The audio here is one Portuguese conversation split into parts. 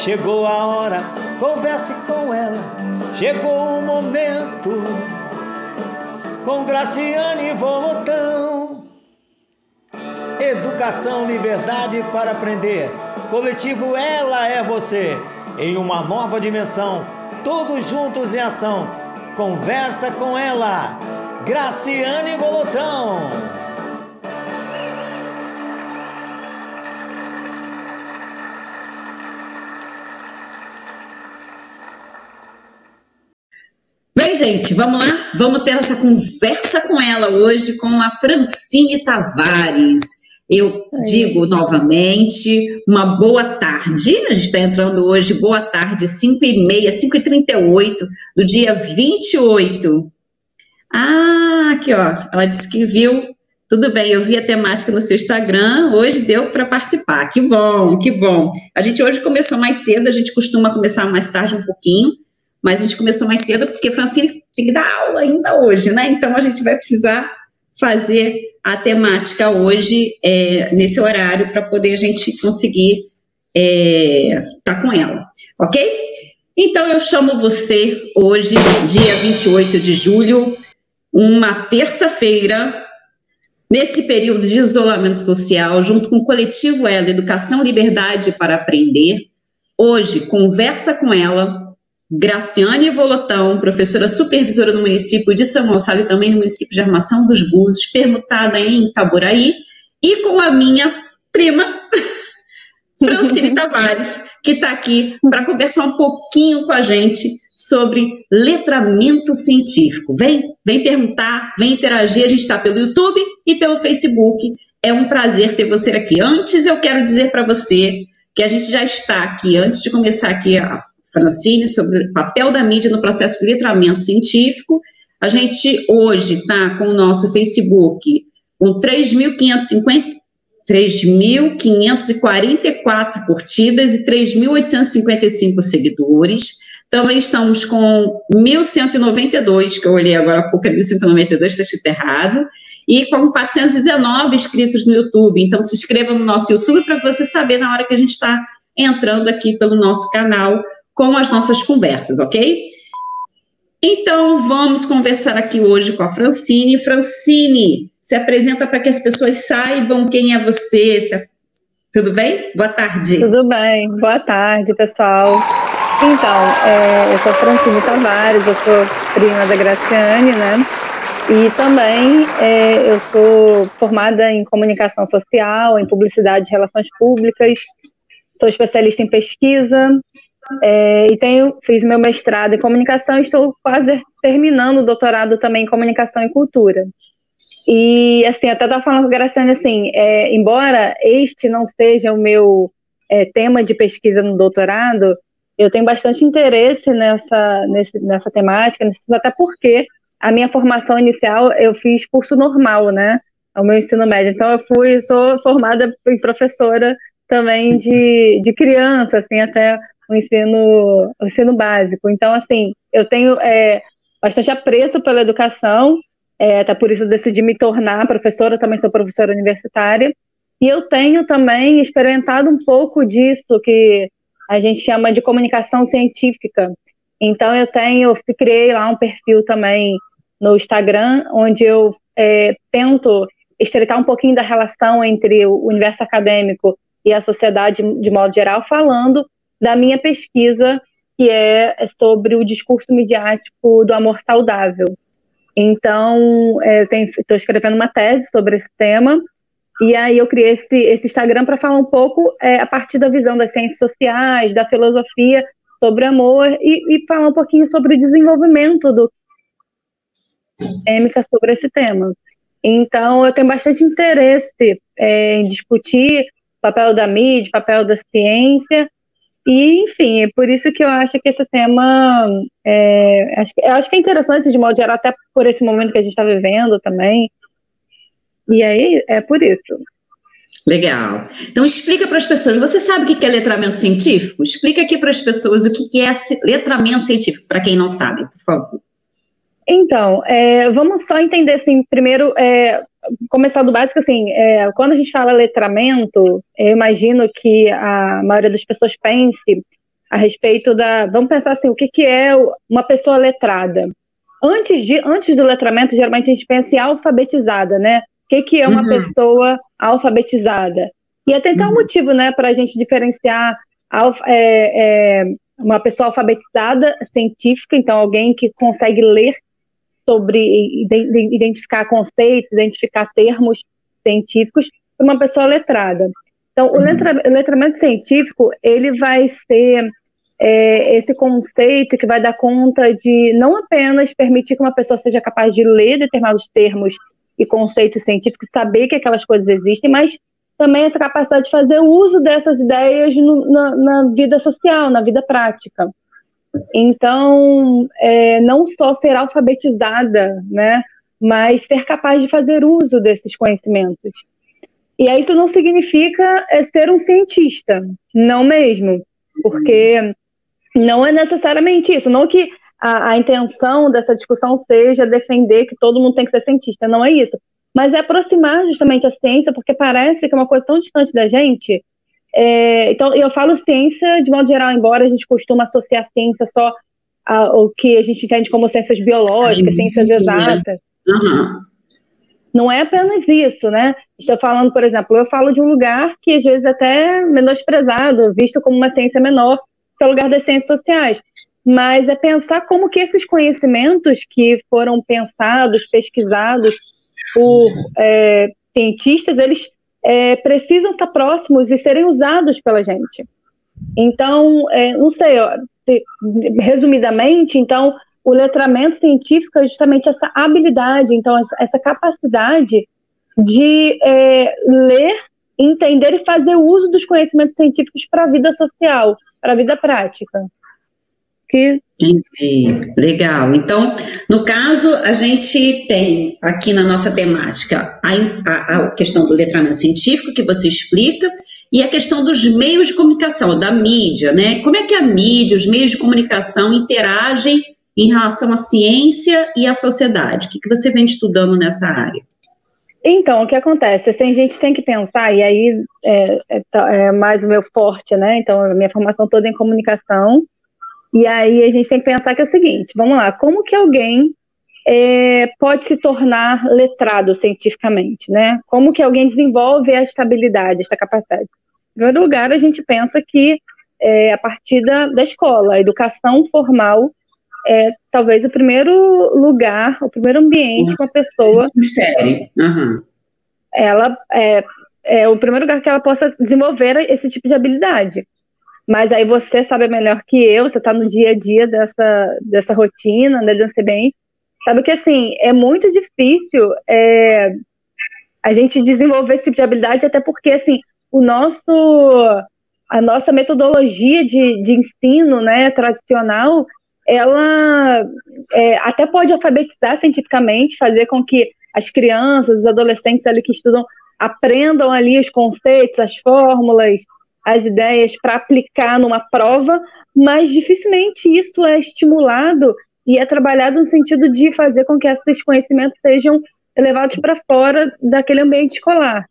chegou a hora, converse com ela. Chegou o momento, com Graciane Volotão. Educação, liberdade para aprender. Coletivo Ela é Você. Em uma nova dimensão, todos juntos em ação. Conversa com ela, Graciane Volotão. Gente, vamos lá? Vamos ter essa conversa com ela hoje, com a Francine Tavares. Eu digo novamente, uma boa tarde. A gente está entrando hoje, boa tarde, 5 e meia, 5 e 38 do dia 28. Ah, aqui ó, ela disse que viu. Tudo bem, eu vi a temática no seu Instagram, hoje deu para participar. Que bom, que bom. A gente hoje começou mais cedo, a gente costuma começar mais tarde um pouquinho, mas a gente começou mais cedo porque Francine tem que dar aula ainda hoje, né? Então a gente vai precisar fazer a temática hoje é, nesse horário para poder a gente conseguir estar é, tá com ela, ok? Então eu chamo você hoje, dia 28 de julho, uma terça-feira, nesse período de isolamento social, junto com o coletivo Ela, Educação Liberdade para Aprender. Hoje, conversa com ela, Graciane Volotão, professora supervisora no município de São Gonçalo e também no município de Armação dos Búzios, permutada em Itaboraí, e com a minha prima, Francine Tavares, que está aqui para conversar um pouquinho com a gente sobre letramento científico. Vem, vem perguntar, vem interagir, a gente está pelo YouTube e pelo Facebook. É um prazer ter você aqui. Antes, eu quero dizer para você que a gente já está aqui, antes de começar aqui a Francine sobre o papel da mídia no processo de letramento científico. A gente hoje está com o nosso Facebook com 3.544 curtidas e 3.855 seguidores. Também estamos com 1.192, que eu olhei agora há pouco, é 1.192, está escrito errado, e com 419 inscritos no YouTube. Então, se inscreva no nosso YouTube para você saber na hora que a gente está entrando aqui pelo nosso canal com as nossas conversas, ok? Então, vamos conversar aqui hoje com a Francine. Francine, se apresenta para que as pessoas saibam quem é você. Se... Tudo bem? Boa tarde. Tudo bem. Boa tarde, pessoal. Então, é, eu sou Francine Tavares, eu sou prima da Graciane, né? E também é, eu sou formada em comunicação social, em publicidade e relações públicas, sou especialista em pesquisa, é, e tenho, fiz meu mestrado em comunicação e estou quase terminando o doutorado também em comunicação e cultura. E, assim, até estava falando com a Graciane, assim, é, embora este não seja o meu é, tema de pesquisa no doutorado, eu tenho bastante interesse nessa, nesse, nessa temática, até porque a minha formação inicial eu fiz curso normal, né? O meu ensino médio. Então, eu fui, sou formada em professora também de, de criança, assim, até o ensino, o ensino básico. Então, assim, eu tenho é, bastante apreço pela educação, é, até por isso decidi me tornar professora, também sou professora universitária, e eu tenho também experimentado um pouco disso que a gente chama de comunicação científica. Então, eu tenho, eu criei lá um perfil também no Instagram, onde eu é, tento estreitar um pouquinho da relação entre o universo acadêmico e a sociedade de modo geral, falando da minha pesquisa, que é sobre o discurso midiático do amor saudável. Então, é, estou escrevendo uma tese sobre esse tema, e aí eu criei esse, esse Instagram para falar um pouco é, a partir da visão das ciências sociais, da filosofia sobre amor, e, e falar um pouquinho sobre o desenvolvimento do acadêmica sobre esse tema. Então, eu tenho bastante interesse é, em discutir o papel da mídia, o papel da ciência, e, enfim, é por isso que eu acho que esse tema. É, acho, eu acho que é interessante, de modo geral, até por esse momento que a gente está vivendo também. E aí, é por isso. Legal. Então, explica para as pessoas. Você sabe o que é letramento científico? Explica aqui para as pessoas o que é letramento científico, para quem não sabe, por favor. Então, é, vamos só entender, assim, primeiro, é, começar do básico, assim, é, quando a gente fala letramento, eu imagino que a maioria das pessoas pense a respeito da. Vamos pensar assim, o que, que é uma pessoa letrada? Antes, de, antes do letramento, geralmente a gente pensa em alfabetizada, né? O que, que é uma uhum. pessoa alfabetizada? E até então uhum. um motivo, né, para a gente diferenciar é, é, uma pessoa alfabetizada científica, então alguém que consegue ler sobre identificar conceitos, identificar termos científicos, e uma pessoa letrada. Então, o, uhum. letra, o letramento científico ele vai ser é, esse conceito que vai dar conta de não apenas permitir que uma pessoa seja capaz de ler determinados termos e conceitos científicos, saber que aquelas coisas existem, mas também essa capacidade de fazer uso dessas ideias no, na, na, vida social, na vida prática. Então, é, não só ser alfabetizada, né, mas ser capaz de fazer uso desses conhecimentos. E isso não significa é, ser um cientista, não mesmo, porque não é necessariamente isso. Não que a, a, intenção dessa discussão seja defender que todo mundo tem que ser cientista, não é isso. Mas é aproximar justamente a ciência, porque parece que é uma coisa tão distante da gente. É, então, eu falo ciência de modo geral, embora a gente costuma associar ciência só ao que a gente entende como ciências biológicas, ciências exatas. Uhum. Não é apenas isso, né? Estou falando, por exemplo, eu falo de um lugar que às vezes é até menosprezado, visto como uma ciência menor, que é o lugar das ciências sociais. Mas é pensar como que esses conhecimentos que foram pensados, pesquisados por é, cientistas, eles é, precisam estar próximos e serem usados pela gente. Então, é, não sei, ó, resumidamente, então, o letramento científico é justamente essa habilidade, então, essa capacidade de é, ler, entender e fazer uso dos conhecimentos científicos para a vida social, para a vida prática que. Entendi. Legal. Então, no caso, a gente tem aqui na nossa temática a, a, a, questão do letramento científico, que você explica, e a questão dos meios de comunicação, da mídia, né? Como é que a mídia, os meios de comunicação interagem em relação à ciência e à sociedade? O que, que você vem estudando nessa área? Então, o que acontece? Assim, a gente tem que pensar, e aí é, é, tá, é mais o meu forte, né? Então, a minha formação toda é em comunicação, e aí a gente tem que pensar que é o seguinte: vamos lá, como que alguém é, pode se tornar letrado cientificamente, né? Como que alguém desenvolve esta habilidade, esta capacidade? Em primeiro lugar, a gente pensa que é, a partir da, da escola, a educação formal é talvez o primeiro lugar, o primeiro ambiente que uma pessoa. Série. Uhum. Ela é, é o primeiro lugar que ela possa desenvolver esse tipo de habilidade. Mas aí você sabe melhor que eu, você está no dia a dia dessa, dessa rotina, né, da bem. Sabe que, assim, é muito difícil é, a gente desenvolver esse tipo de habilidade, até porque, assim, o nosso, a nossa metodologia de, de ensino, né, tradicional, ela é, até pode alfabetizar cientificamente, fazer com que as crianças, os adolescentes ali que estudam aprendam ali os conceitos, as fórmulas, as ideias para aplicar numa prova, mas dificilmente isso é estimulado e é trabalhado no sentido de fazer com que esses conhecimentos sejam levados para fora daquele ambiente escolar.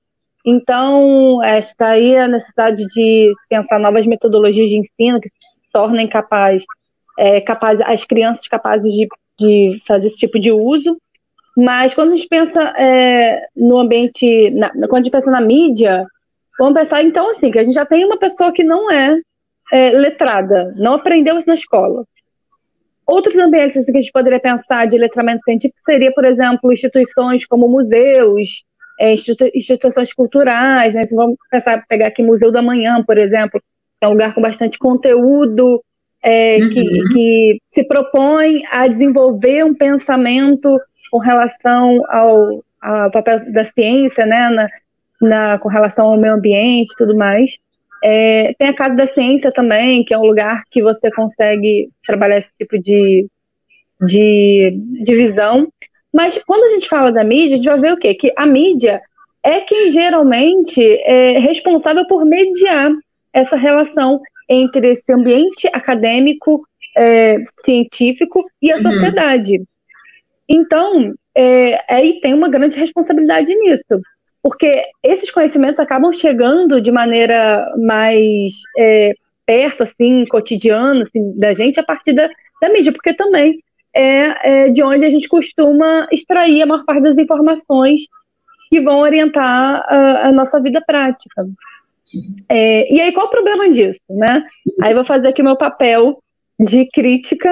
Então, está aí a necessidade de pensar novas metodologias de ensino que tornem capaz, é, capaz as crianças capazes de, de fazer esse tipo de uso. Mas quando a gente pensa é, no ambiente, na, quando a gente pensa na mídia, Vamos pensar, então, assim, que a gente já tem uma pessoa que não é, é letrada, não aprendeu isso na escola. Outros ambientes assim, que a gente poderia pensar de letramento científico seria, por exemplo, instituições como museus, é, institu instituições culturais, né? vamos pensar, pegar aqui Museu da Manhã, por exemplo, que é um lugar com bastante conteúdo, é, uhum. que, que se propõe a desenvolver um pensamento com relação ao, ao papel da ciência, né, na, na, com relação ao meio ambiente e tudo mais. É, tem a Casa da Ciência também, que é um lugar que você consegue trabalhar esse tipo de, de, de visão. Mas quando a gente fala da mídia, a gente vai ver o quê? Que a mídia é quem geralmente é responsável por mediar essa relação entre esse ambiente acadêmico, é, científico e a uhum. sociedade. Então, é, aí tem uma grande responsabilidade nisso porque esses conhecimentos acabam chegando de maneira mais é, perto, assim, cotidiano, assim, da gente a partir da, da mídia, porque também é, é, de onde a gente costuma extrair a maior parte das informações que vão orientar a, a nossa vida prática. É, e aí, qual o problema disso, né? Aí vou fazer aqui meu papel de crítica,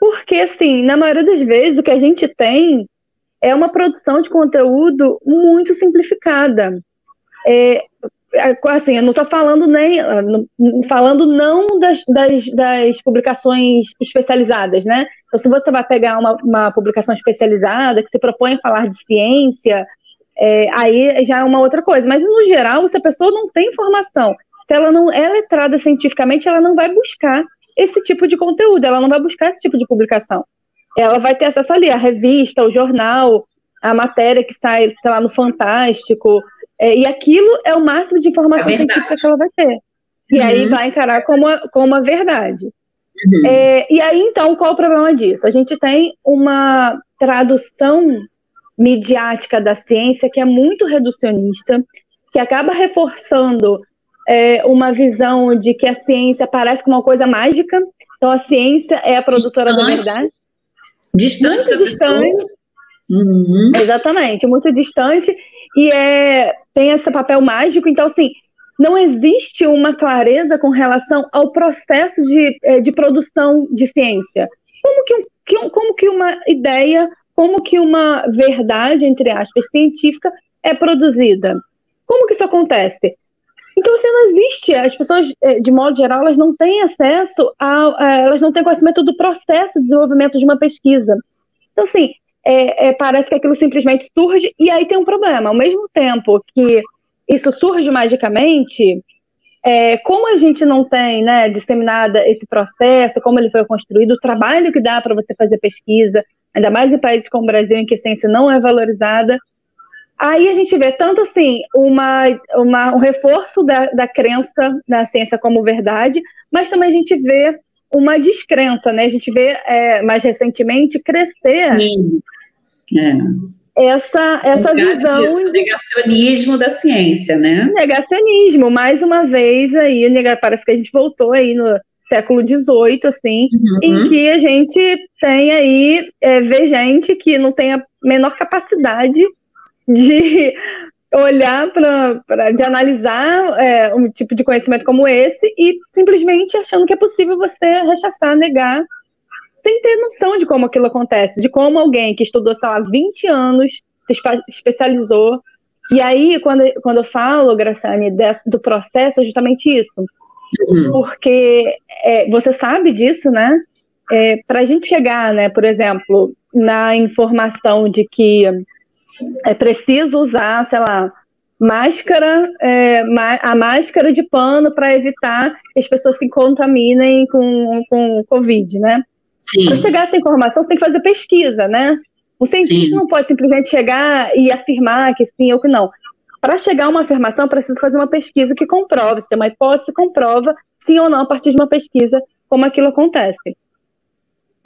porque, assim, na maioria das vezes, o que a gente tem é uma produção de conteúdo muito simplificada. É, é assim, eu não estou falando nem falando não das, das, das, publicações especializadas, né? Então, se você vai pegar uma, uma publicação especializada que se propõe a falar de ciência, é, aí já é uma outra coisa. Mas no geral, se a pessoa não tem informação, se ela não é letrada cientificamente, ela não vai buscar esse tipo de conteúdo, ela não vai buscar esse tipo de publicação. Ela vai ter acesso ali à revista, ao jornal, a matéria que sai, sei lá, no Fantástico, é, e aquilo é o máximo de informação é científica que ela vai ter. E uhum. aí vai encarar como, a, como uma verdade. Uhum. É, e aí, então, qual o problema disso? A gente tem uma tradução midiática da ciência que é muito reducionista, que acaba reforçando é, uma visão de que a ciência parece como uma coisa mágica. Então, a ciência é a produtora distante, da verdade. Distante muito distante. Uhum. Exatamente, muito distante. E é, tem esse papel mágico. Então, assim, não existe uma clareza com relação ao processo de, é, de produção de ciência. Como que, como que uma ideia como que uma verdade, entre aspas, científica é produzida. Como que isso acontece? Então, assim, não existe, as pessoas, eh, de modo geral, elas não têm acesso a, a elas não têm conhecimento do processo de desenvolvimento de uma pesquisa. Então, assim, é, é, parece que aquilo simplesmente surge e aí tem um problema. Ao mesmo tempo que isso surge magicamente, é, como a gente não tem né, disseminada esse processo, como ele foi construído, o trabalho que dá para você fazer pesquisa, ainda mais em países como o Brasil, em que a ciência não é valorizada. Aí a gente vê tanto assim uma, uma, um reforço da, da crença na ciência como verdade, mas também a gente vê uma descrença, né? A gente vê é, mais recentemente crescer Sim. É. essa, essa visão. Disso, negacionismo da ciência, né? Negacionismo, mais uma vez aí, parece que a gente voltou aí no, século XVIII, assim, uhum. em que a gente tem aí, é, vê gente que não tem a menor capacidade de olhar para de analisar é, um tipo de conhecimento como esse e simplesmente achando que é possível você rechaçar, negar, sem ter noção de como aquilo acontece, de como alguém que estudou, sei lá, 20 anos, se especializou. E aí, quando, quando eu falo, Graciane, do processo, é justamente isso Uhum. Porque é, você sabe disso, né? É, Para a gente chegar, né, por exemplo, na informação de que é preciso usar, sei lá, máscara, é, a máscara de pano para evitar que as pessoas se contaminem com, com Covid, né? Para chegar a essa informação, você tem que fazer pesquisa, né? O cientista sim. não pode simplesmente chegar e afirmar que sim ou que não. Para chegar a uma afirmação, preciso fazer uma pesquisa que comprove, se tem uma hipótese, comprova sim ou não a partir de uma pesquisa como aquilo acontece.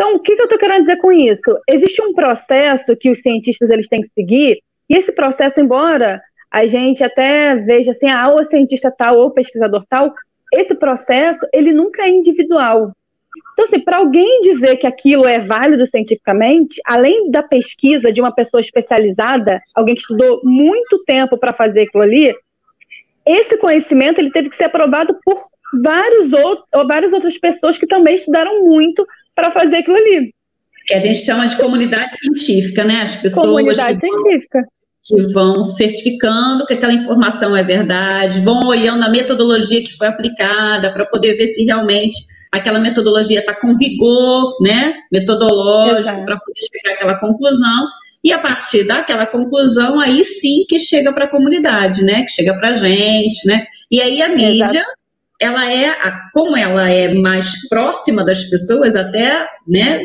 Então, o que, que eu estou querendo dizer com isso? Existe um processo que os cientistas eles têm que seguir, e esse processo, embora a gente até veja assim, ah, ou cientista tal, ou pesquisador tal, esse processo, ele nunca é individual. Então, assim, para alguém dizer que aquilo é válido cientificamente, além da pesquisa de uma pessoa especializada, alguém que estudou muito tempo para fazer aquilo ali, esse conhecimento ele teve que ser aprovado por vários outros, ou várias outras pessoas que também estudaram muito para fazer aquilo ali. Que a gente chama de comunidade científica, né? As pessoas comunidade que científica. que vão certificando que aquela informação é verdade, vão olhando a metodologia que foi aplicada para poder ver se realmente aquela metodologia está com rigor, né, metodológico para poder chegar àquela conclusão. E a partir daquela conclusão, aí sim que chega para a comunidade, né, que chega para a gente, né. E aí a mídia, Exato. Ela é, como ela é mais próxima das pessoas, até, né,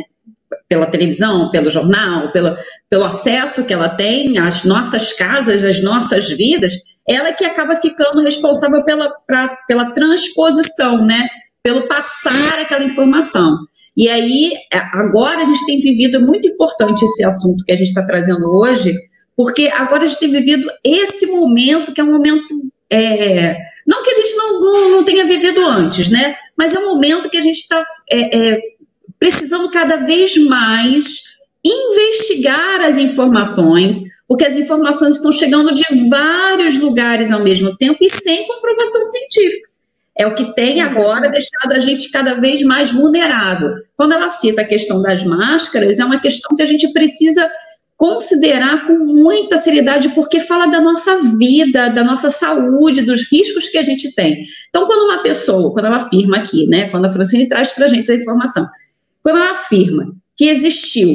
pela televisão, pelo jornal, pelo, pelo acesso que ela tem às nossas casas, às nossas vidas, ela que acaba ficando responsável pela, pra, pela transposição, né? pelo passar aquela informação. E aí, é, agora a gente tem vivido, é muito importante esse assunto que a gente está trazendo hoje, porque agora a gente tem vivido esse momento, que é um momento é, não que a gente não, não, não, tenha vivido antes, né? Mas é um momento que a gente está é, é, precisando cada vez mais investigar as informações, porque as informações estão chegando de vários lugares ao mesmo tempo e sem comprovação científica. É o que tem agora deixado a gente cada vez mais vulnerável. Quando ela cita a questão das máscaras, é uma questão que a gente precisa considerar com muita seriedade, porque fala da nossa vida, da nossa saúde, dos riscos que a gente tem. Então, quando uma pessoa, quando ela afirma aqui, né, quando a Francine traz para a gente a informação, quando ela afirma que existiu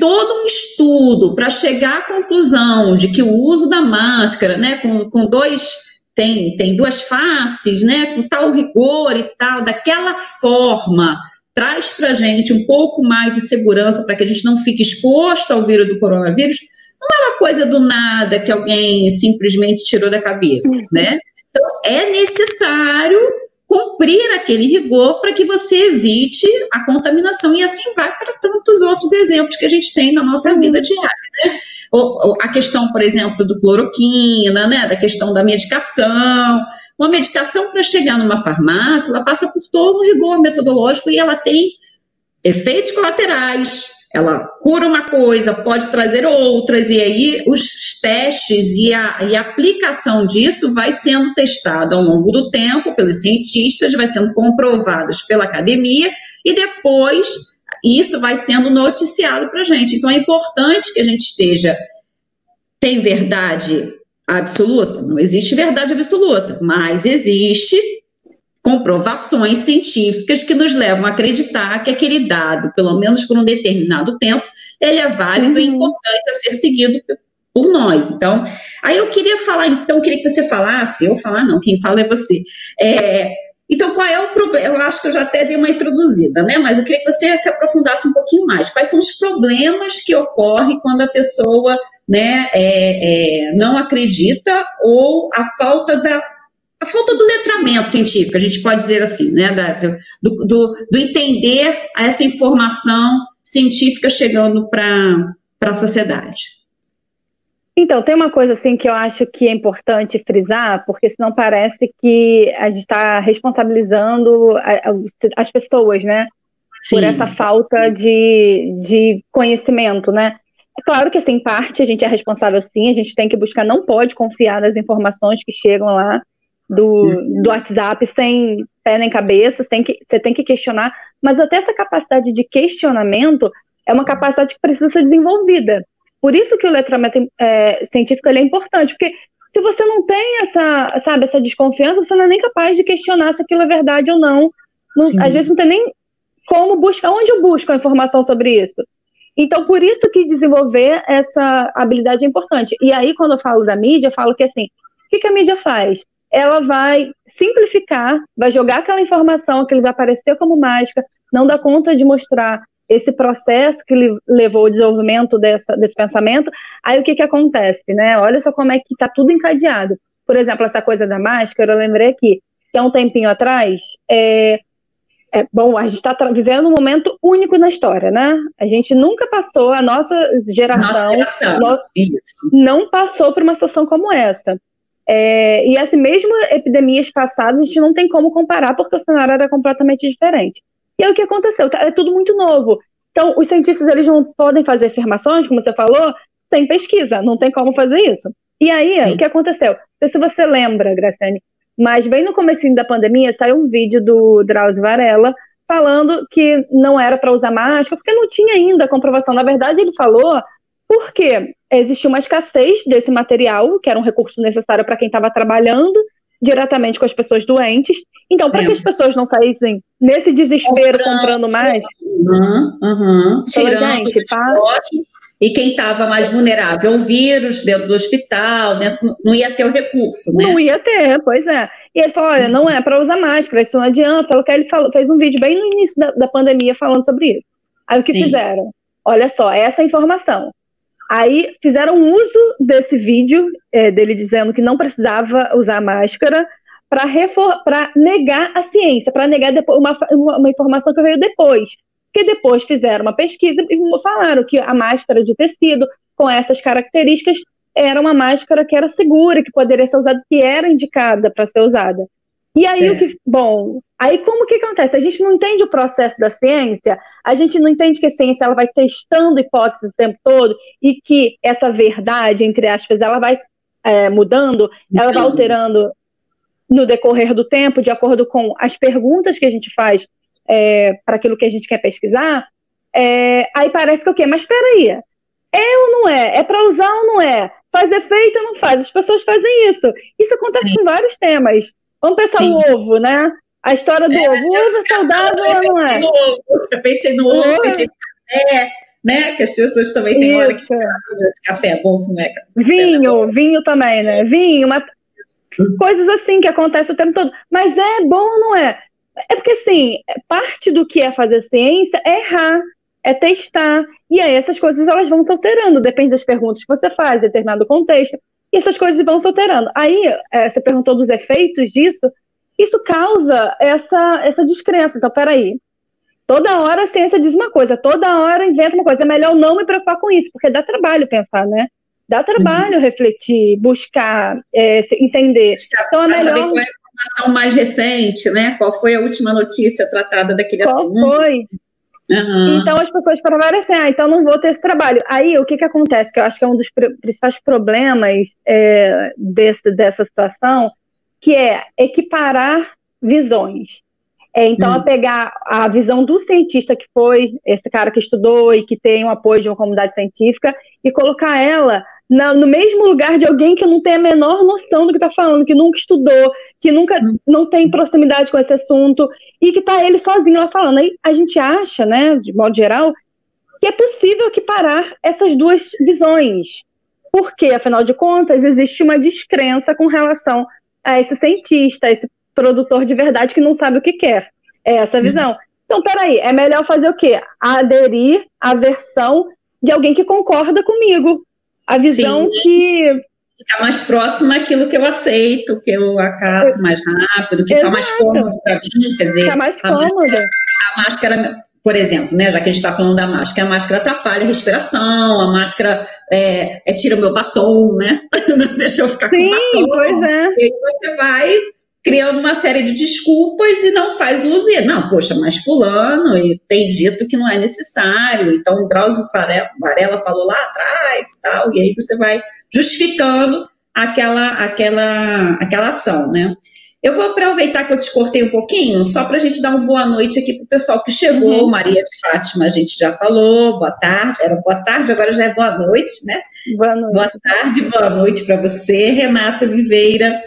todo um estudo para chegar à conclusão de que o uso da máscara, né, com, com dois tem, tem duas faces, né, com tal rigor e tal, daquela forma, traz para a gente um pouco mais de segurança para que a gente não fique exposto ao vírus do coronavírus, não é uma coisa do nada que alguém simplesmente tirou da cabeça, uhum. né? Então, é necessário cumprir aquele rigor para que você evite a contaminação. E assim vai para tantos outros exemplos que a gente tem na nossa vida diária. Né? a questão, por exemplo, do cloroquina, né? da questão da medicação. Uma medicação, para chegar numa farmácia, ela passa por todo um rigor metodológico e ela tem efeitos colaterais, ela cura uma coisa, pode trazer outras, e aí os testes e a, e a aplicação disso vai sendo testada ao longo do tempo pelos cientistas, vai sendo comprovadas pela academia, e depois isso vai sendo noticiado para a gente. Então é importante que a gente esteja. Tem verdade absoluta? Não existe verdade absoluta, mas existe comprovações científicas que nos levam a acreditar que aquele dado, pelo menos por um determinado tempo, ele é válido uhum. e importante a ser seguido por nós. Então, aí eu queria falar, então, eu queria que você falasse, eu falar não, quem fala é você. É, então, qual é o problema? Eu acho que eu já até dei uma introduzida, né? Mas eu queria que você se aprofundasse um pouquinho mais. Quais são os problemas que ocorrem quando a pessoa né, é, é, não acredita ou a falta da a falta do letramento científico, a gente pode dizer assim, né, da, do, do, do entender essa informação científica chegando para a sociedade. Então, tem uma coisa assim que eu acho que é importante frisar, porque senão parece que a gente está responsabilizando as pessoas, né? Sim. Por essa falta de, de conhecimento, né? É claro que, assim, parte a gente é responsável sim, a gente tem que buscar, não pode confiar nas informações que chegam lá, do, do WhatsApp sem pé nem cabeça, você tem, que, você tem que questionar, mas até essa capacidade de questionamento é uma capacidade que precisa ser desenvolvida. Por isso que o letramento é, científico é importante, porque se você não tem essa, sabe, essa desconfiança, você não é nem capaz de questionar se aquilo é verdade ou não. não às vezes não tem nem como buscar, onde eu busco a informação sobre isso. Então, por isso que desenvolver essa habilidade é importante. E aí, quando eu falo da mídia, eu falo que assim, o que, que a mídia faz? ela vai simplificar, vai jogar aquela informação ele vai aparecer como mágica, não dá conta de mostrar esse processo que levou ao desenvolvimento dessa, desse pensamento. Aí o que, que acontece, né? Olha só como é que está tudo encadeado. Por exemplo, essa coisa da máscara, eu lembrei aqui que há um tempinho atrás, é, é, bom, a gente está vivendo um momento único na história, né? A gente nunca passou, a nossa geração, nossa geração. Não passou por uma situação como essa. É, e assim, mesmo epidemias passadas, a gente não tem como comparar, porque o cenário era completamente diferente. E aí o que aconteceu? É tudo muito novo. Então, os cientistas eles não podem fazer afirmações, como você falou, sem pesquisa, não tem como fazer isso. E aí, Sim. o que aconteceu? Se você lembra, Graciane, mas bem no começo da pandemia saiu um vídeo do Drauzio Varela falando que não era para usar máscara, porque não tinha ainda a comprovação. Na verdade, ele falou porque existia uma escassez desse material, que era um recurso necessário para quem estava trabalhando diretamente com as pessoas doentes. Então, para é. que as pessoas não saíssem nesse desespero comprando, comprando mais, uhum, uhum. Tirando gente, e quem estava mais vulnerável ao vírus dentro do hospital, dentro, não ia ter o recurso, né? Não ia ter, pois é. E ele falou, olha, não é para usar máscara, isso não adianta. Falou que ele falou, fez um vídeo bem no início da, da pandemia falando sobre isso. Aí o que Sim. fizeram? Olha só, essa informação. Aí fizeram uso desse vídeo é, dele dizendo que não precisava usar máscara para negar a ciência, para negar uma, uma informação que veio depois. Que depois fizeram uma pesquisa e falaram que a máscara de tecido, com essas características, era uma máscara que era segura, que poderia ser usada, que era indicada para ser usada. E aí certo. o que, bom, aí como que acontece? A gente não entende o processo da ciência, a gente não entende que a ciência ela vai testando hipóteses o tempo todo e que essa verdade, entre aspas, ela vai é, mudando, ela vai alterando no decorrer do tempo, de acordo com as perguntas que a gente faz é, para aquilo que a gente quer pesquisar. É, aí parece que o quê? Mas espera aí, é ou não é? É para usar ou não é? Faz efeito ou não faz? As pessoas fazem isso. Isso acontece Sim. com vários temas. Vamos pensar Sim. no ovo, né? A história do é, ovo. É saudável ou não é? Eu pensei no ovo, pensei no café, né? Que as pessoas também têm hora que café é bom, não é? Vinho, vinho também, né? Vinho, uma... coisas assim que acontecem o tempo todo. Mas é bom ou não é? É porque, assim, parte do que é fazer ciência é errar, é testar. E aí essas coisas elas vão se alterando, depende das perguntas que você faz, determinado contexto e essas coisas vão se alterando. Aí, é, você perguntou dos efeitos disso, isso causa essa, essa descrença. Então, peraí, toda hora a ciência diz uma coisa, toda hora inventa uma coisa. É melhor não me preocupar com isso, porque dá trabalho pensar, né? Dá trabalho uhum. refletir, buscar, é, entender. Então, é melhor... informação mais recente, né? Qual foi a última notícia tratada daquele qual assunto? Foi? Uhum. Então as pessoas provaram assim, ah, então não vou ter esse trabalho. Aí o que, que acontece? Que eu acho que é um dos principais problemas é, desse, dessa situação, que é equiparar visões. É, então, uhum. a pegar a visão do cientista que foi, esse cara que estudou e que tem o apoio de uma comunidade científica, e colocar ela na, no mesmo lugar de alguém que não tem a menor noção do que está falando, que nunca estudou, que nunca não tem proximidade com esse assunto, e que está ele sozinho lá falando. Aí a gente acha, né, de modo geral, que é possível equiparar essas duas visões. Porque, afinal de contas, existe uma descrença com relação a esse cientista, a esse produtor de verdade que não sabe o que quer. É essa uhum. visão. Então, peraí, é melhor fazer o quê? Aderir à versão de alguém que concorda comigo, a visão Sim. que está mais próxima àquilo que eu aceito, que eu acato mais rápido, que está mais cômodo para mim, quer dizer, está mais cômodo. A máscara, por exemplo, né, já que a gente está falando da máscara, a máscara atrapalha a respiração, a máscara é, é tira o meu batom, né? Não deixa eu ficar Sim, com batom. Pois é. E aí você vai criando uma série de desculpas e não faz uso. E, não, poxa, mas fulano e tem dito que não é necessário. Então, o Drauzio Varela falou lá atrás e tal, e aí você vai justificando aquela, aquela, aquela ação, né? Eu vou aproveitar que eu te cortei um pouquinho, só para a gente dar uma boa noite aqui para o pessoal que chegou. Uhum. Maria de Fátima, a gente já falou, boa tarde, era boa tarde, agora já é boa noite, né? Boa noite. Boa tarde, boa noite para você, Renata Oliveira.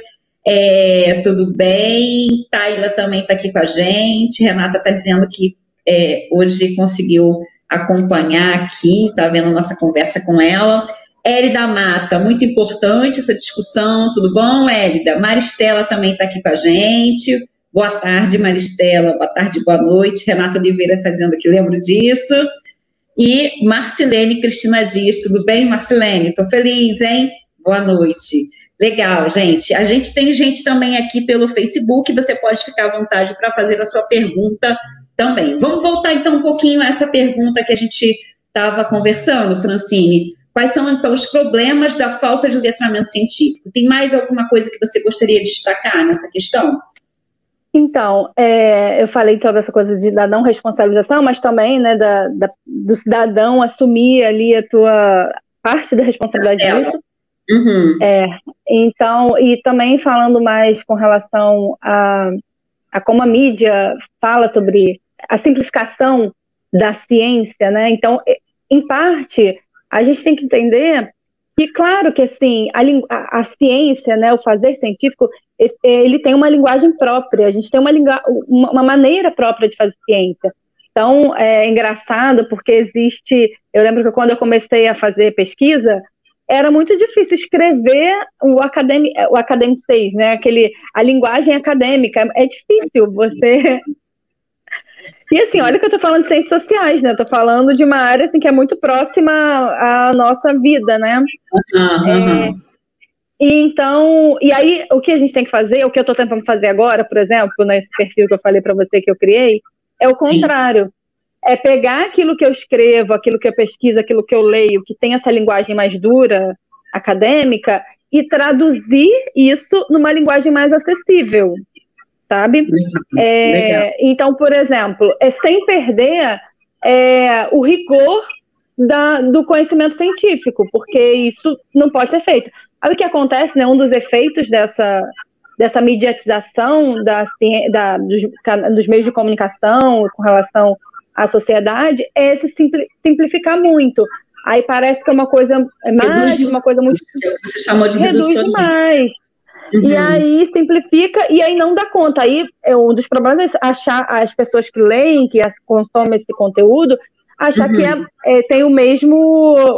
É, tudo bem? Taila também está aqui com a gente. Renata está dizendo que é, hoje conseguiu acompanhar aqui, está vendo nossa conversa com ela. Élida Mata, muito importante essa discussão, tudo bom, Élida? Maristela também está aqui com a gente. Boa tarde, Maristela. Boa tarde, boa noite. Renata Oliveira está dizendo que lembro disso. E Marcilene Cristina Dias, tudo bem, Marcilene? Estou feliz, hein? Boa noite. Legal, gente. A gente tem gente também aqui pelo Facebook, você pode ficar à vontade para fazer a sua pergunta também. Vamos voltar então um pouquinho a essa pergunta que a gente estava conversando, Francine. Quais são então os problemas da falta de letramento científico? Tem mais alguma coisa que você gostaria de destacar nessa questão? Então, é, eu falei sobre essa coisa de, da não responsabilização, mas também né, da, da, do cidadão assumir ali a tua parte da responsabilidade disso. Uhum. É, então, e também falando mais com relação a, a como a mídia fala sobre a simplificação da ciência, né? Então, em parte, a gente tem que entender que, claro que assim, a, a, ciência, né, o fazer científico, ele tem uma linguagem própria, a gente tem uma, uma maneira própria de fazer ciência. Então, é engraçado porque existe. Eu lembro que quando eu comecei a fazer pesquisa, era muito difícil escrever o academic, o academic stage, né? Aquele, a linguagem acadêmica. É difícil você. E assim, olha que eu tô falando de ciências sociais, né? Eu tô falando de uma área assim, que é muito próxima à nossa vida, né? Uhum. É, e então, e aí o que a gente tem que fazer, o que eu tô tentando fazer agora, por exemplo, nesse perfil que eu falei para você que eu criei, é o contrário. Sim é pegar aquilo que eu escrevo, aquilo que eu pesquiso, aquilo que eu leio, que tem essa linguagem mais dura, acadêmica e traduzir isso numa linguagem mais acessível, sabe? É, então, por exemplo, é sem perder é, o rigor da, do conhecimento científico, porque isso não pode ser feito. Aí o que acontece, né? Um dos efeitos dessa, dessa mediatização da, da dos, dos, meios de comunicação com relação à sociedade é se simplificar muito. Aí parece que é uma coisa mais, reduz, uma coisa muito. Você chamou de reduz demais. Uhum. E aí simplifica e aí não dá conta. Aí é um dos problemas é achar as pessoas que leem, que consomem esse conteúdo, achar uhum. que é, é, tem o mesmo,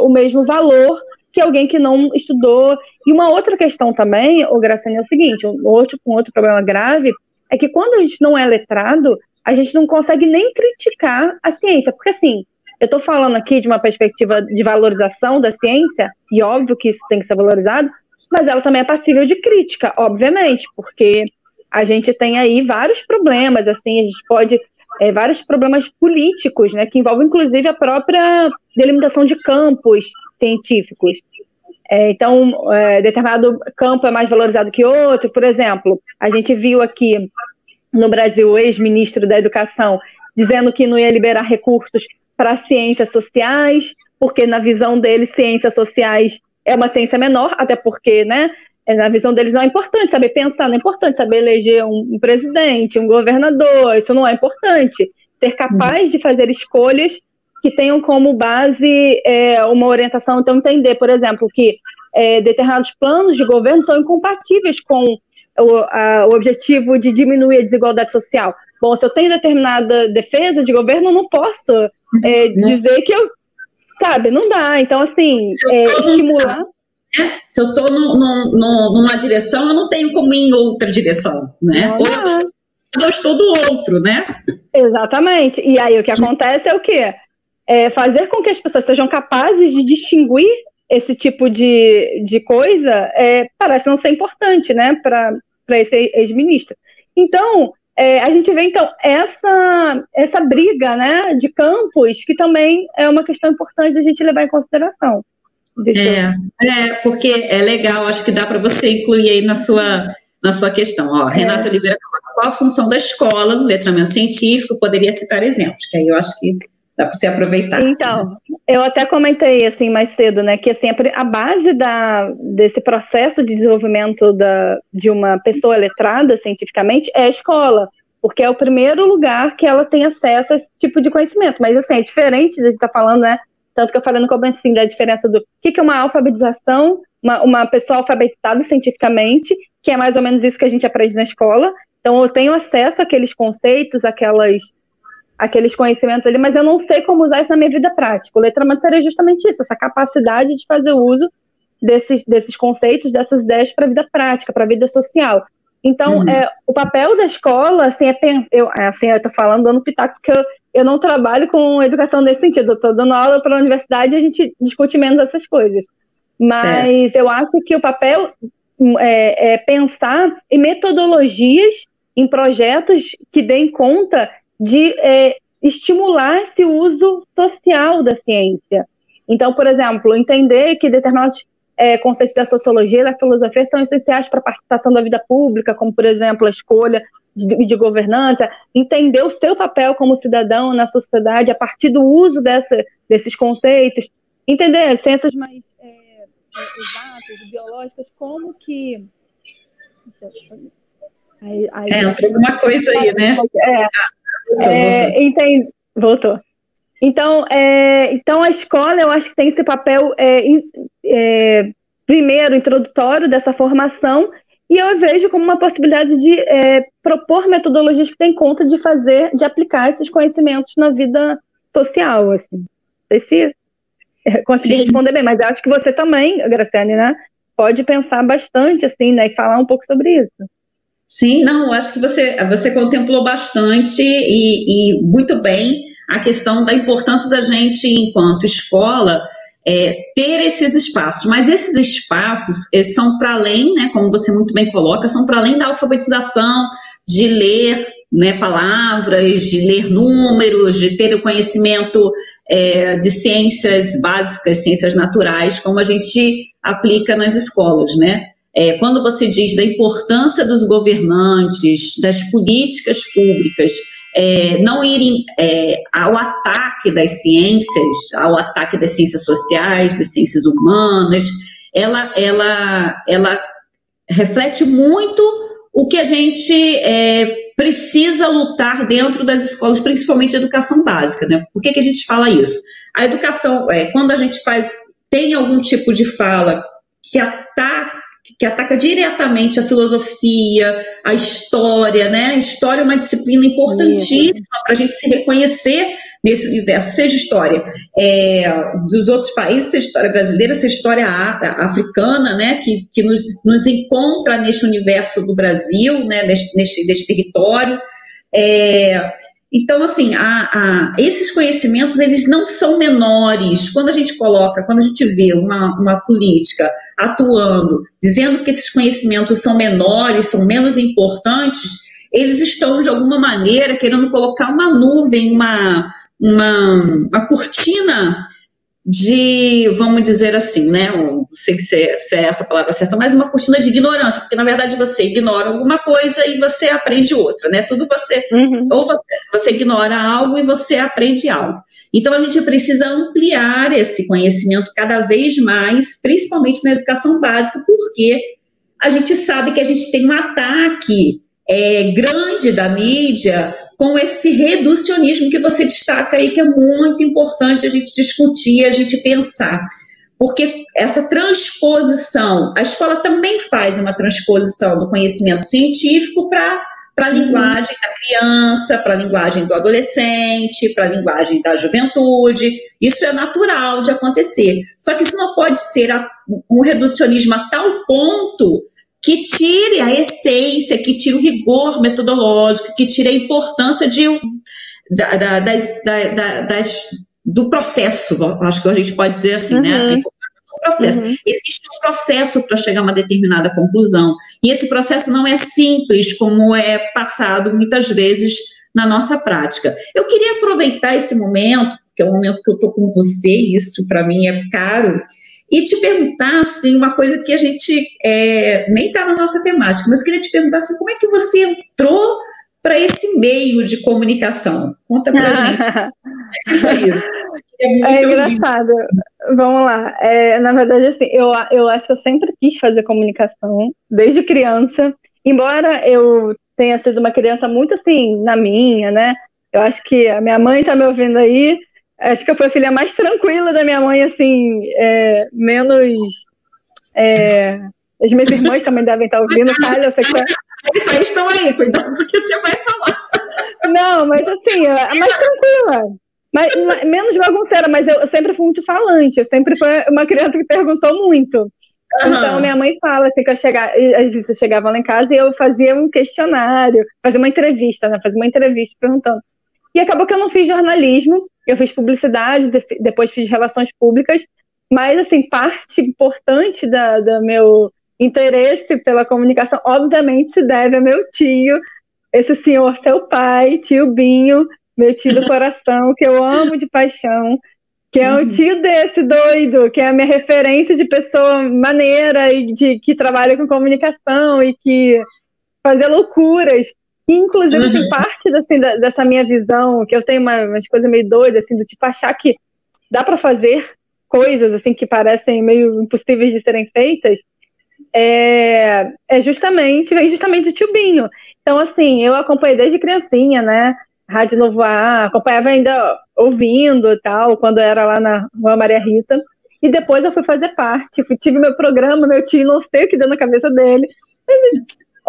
o mesmo valor que alguém que não estudou. E uma outra questão também, o Graciane, é o seguinte: um outro, um outro problema grave é que quando a gente não é letrado, a gente não consegue nem criticar a ciência. Porque assim, eu estou falando aqui de uma perspectiva de valorização da ciência, e óbvio que isso tem que ser valorizado, mas ela também é passível de crítica, obviamente, porque a gente tem aí vários problemas, assim, a gente pode. É, vários problemas políticos, né, que envolvem inclusive a própria delimitação de campos científicos. É, então, é, determinado campo é mais valorizado que outro. Por exemplo, a gente viu aqui no Brasil ex-ministro da Educação dizendo que não ia liberar recursos para ciências sociais, porque na visão dele, ciências sociais é uma ciência menor, até porque, né, é, na visão deles não é importante saber pensar, não é importante saber eleger um, presidente, um governador, isso não é importante. Ser capaz de fazer escolhas que tenham como base é, uma orientação, então entender, por exemplo, que é, determinados planos de governo são incompatíveis com o, a, o objetivo de diminuir a desigualdade social. Bom, se eu tenho determinada defesa de governo, eu não posso é, dizer que eu. Sabe, não dá. Então, assim, é, estimular. É, se eu estou numa direção, eu não tenho como ir em outra direção, né? Ou eu estou do outro, né? Exatamente. E aí o que acontece é o quê? É fazer com que as pessoas sejam capazes de distinguir esse tipo de, de coisa é, parece não ser importante, né, para esse ex-ministro. Então, é, a gente vê, então, essa, essa briga né, de campos, que também é uma questão importante da gente levar em consideração. É, é, porque é legal, acho que dá para você incluir aí na sua, na sua questão. Ó, é. Renata Oliveira, qual a função da escola no letramento científico? Poderia citar exemplos, que aí eu acho que dá para você aproveitar. Então, eu até comentei assim mais cedo, né, que assim, a base da, desse processo de desenvolvimento da, de uma pessoa letrada cientificamente é a escola, porque é o primeiro lugar que ela tem acesso a esse tipo de conhecimento. Mas assim, é diferente a gente estar tá falando, né, tanto que eu falei no começo assim, da diferença do que, que é uma alfabetização, uma, uma pessoa alfabetada cientificamente, que é mais ou menos isso que a gente aprende na escola. Então, eu tenho acesso àqueles conceitos, aquelas aqueles conhecimentos ali, mas eu não sei como usar isso na minha vida prática. O letramento seria justamente isso, essa capacidade de fazer uso desses, desses conceitos, dessas ideias para a vida prática, para a vida social. Então, uhum. é, o papel da escola, assim, é eu, é, assim, eu estou falando, dando pitaco, porque eu, eu não trabalho com educação nesse sentido. Eu estou dando aula para a universidade e a gente discute menos essas coisas. Mas certo. eu acho que o papel é, é pensar em metodologias, em projetos que deem conta de é, estimular esse uso social da ciência. Então, por exemplo, entender que determinados é, conceitos da sociologia e da filosofia são essenciais para a participação da vida pública, como, por exemplo, a escolha de, de, governança, entender o seu papel como cidadão na sociedade a partir do uso dessa, desses conceitos, entender ciências mais é, exatas, biológicas, como que. Aí, aí, é, tem alguma coisa aí, né? É, Voltou, é, Entendi. Voltou. Então, é, então, a escola, eu acho que tem esse papel, é, é, primeiro, introdutório dessa formação, e eu vejo como uma possibilidade de é, propor metodologias que têm conta de fazer, de aplicar esses conhecimentos na vida social, assim. Não sei se consegui Sim. responder bem, mas acho que você também, Graciane, né, pode pensar bastante, assim, né, e falar um pouco sobre isso. Sim, não, acho que você, você contemplou bastante e, e muito bem a questão da importância da gente, enquanto escola, é, ter esses espaços. Mas esses espaços são para além, né, como você muito bem coloca, são para além da alfabetização, de ler né, palavras, de ler números, de ter o conhecimento é, de ciências básicas, ciências naturais, como a gente aplica nas escolas, né? É, quando você diz da importância dos governantes, das políticas públicas, é, não irem é, ao ataque das ciências, ao ataque das ciências sociais, das ciências humanas, ela, ela, ela reflete muito o que a gente é, precisa lutar dentro das escolas, principalmente a educação básica, né? Por que, que a gente fala isso? A educação, é, quando a gente faz, tem algum tipo de fala que ataca que ataca diretamente a filosofia, a história, né? A história é uma disciplina importantíssima para a gente se reconhecer nesse universo, seja história é, dos outros países, seja história brasileira, seja história africana, né? Que, que nos, nos encontra neste universo do Brasil, né? Neste, neste, neste território. É, então, assim, a, a, esses conhecimentos, eles não são menores. Quando a gente coloca, quando a gente vê uma, uma política atuando, dizendo que esses conhecimentos são menores, são menos importantes, eles estão, de alguma maneira, querendo colocar uma nuvem, uma, uma, uma cortina de, vamos dizer assim, né? Não sei se é, se é essa palavra certa, mas uma cortina de ignorância, porque na verdade você ignora alguma coisa e você aprende outra, né? Tudo você. Uhum. Ou você, você ignora algo e você aprende algo. Então a gente precisa ampliar esse conhecimento cada vez mais, principalmente na educação básica, porque a gente sabe que a gente tem um ataque é, grande da mídia com esse reducionismo que você destaca aí, que é muito importante a gente discutir, a gente pensar. Porque essa transposição, a escola também faz uma transposição do conhecimento científico para para a linguagem da criança, para a linguagem do adolescente, para a linguagem da juventude. Isso é natural de acontecer. Só que isso não pode ser um reducionismo a tal ponto que tire a essência, que tire o rigor metodológico, que tire a importância de, da, da, das, da, das, do processo, acho que a gente pode dizer assim, né? uhum. né? processo. Uhum. Existe um processo para chegar a uma determinada conclusão. E esse processo não é simples, como é passado muitas vezes na nossa prática. Eu queria aproveitar esse momento, que é o momento que eu estou com você, isso para mim é caro, e te perguntar, assim, uma coisa que a gente é, nem está na nossa temática, mas eu queria te perguntar, assim, como é que você entrou para esse meio de comunicação? Conta para a gente. Como é foi isso? É, é engraçado. Vamos lá. É, na verdade, assim, eu, eu acho que eu sempre quis fazer comunicação, desde criança. Embora eu tenha sido uma criança muito, assim, na minha, né? Eu acho que a minha mãe está me ouvindo aí, Acho que eu fui a filha mais tranquila da minha mãe, assim, é, menos. É, as minhas irmãs também devem estar ouvindo, Thalia, eu sei que. Eles estão aí, cuidado porque você vai falar. Não, mas assim, a mais tranquila. Mas, menos bagunceira, mas eu, sempre fui muito falante. Eu sempre fui uma criança que perguntou muito. Uhum. Então, minha mãe fala assim, que eu chegava, às vezes eu chegava lá em casa e eu fazia um questionário, fazia uma entrevista, né? Fazia uma entrevista perguntando. E acabou que eu não fiz jornalismo, eu fiz publicidade, depois fiz relações públicas, mas, assim, parte importante da, do meu interesse pela comunicação, obviamente, se deve ao meu tio, esse senhor, seu pai, tio Binho, meu tio do coração, que eu amo de paixão, que é um uhum. tio desse doido, que é a minha referência de pessoa maneira e de que trabalha com comunicação e que fazia loucuras. Inclusive, uhum. parte assim, da, dessa minha visão, que eu tenho uma, umas coisas meio doidas, assim, do tipo achar que dá para fazer coisas assim que parecem meio impossíveis de serem feitas, é, é justamente, vem justamente de Tio Binho. Então, assim, eu acompanhei desde criancinha, né? Rádio Novo A, acompanhava ainda ouvindo e tal, quando era lá na Rua Maria Rita. E depois eu fui fazer parte, fui, tive meu programa, meu tio, não sei o que deu na cabeça dele. Mas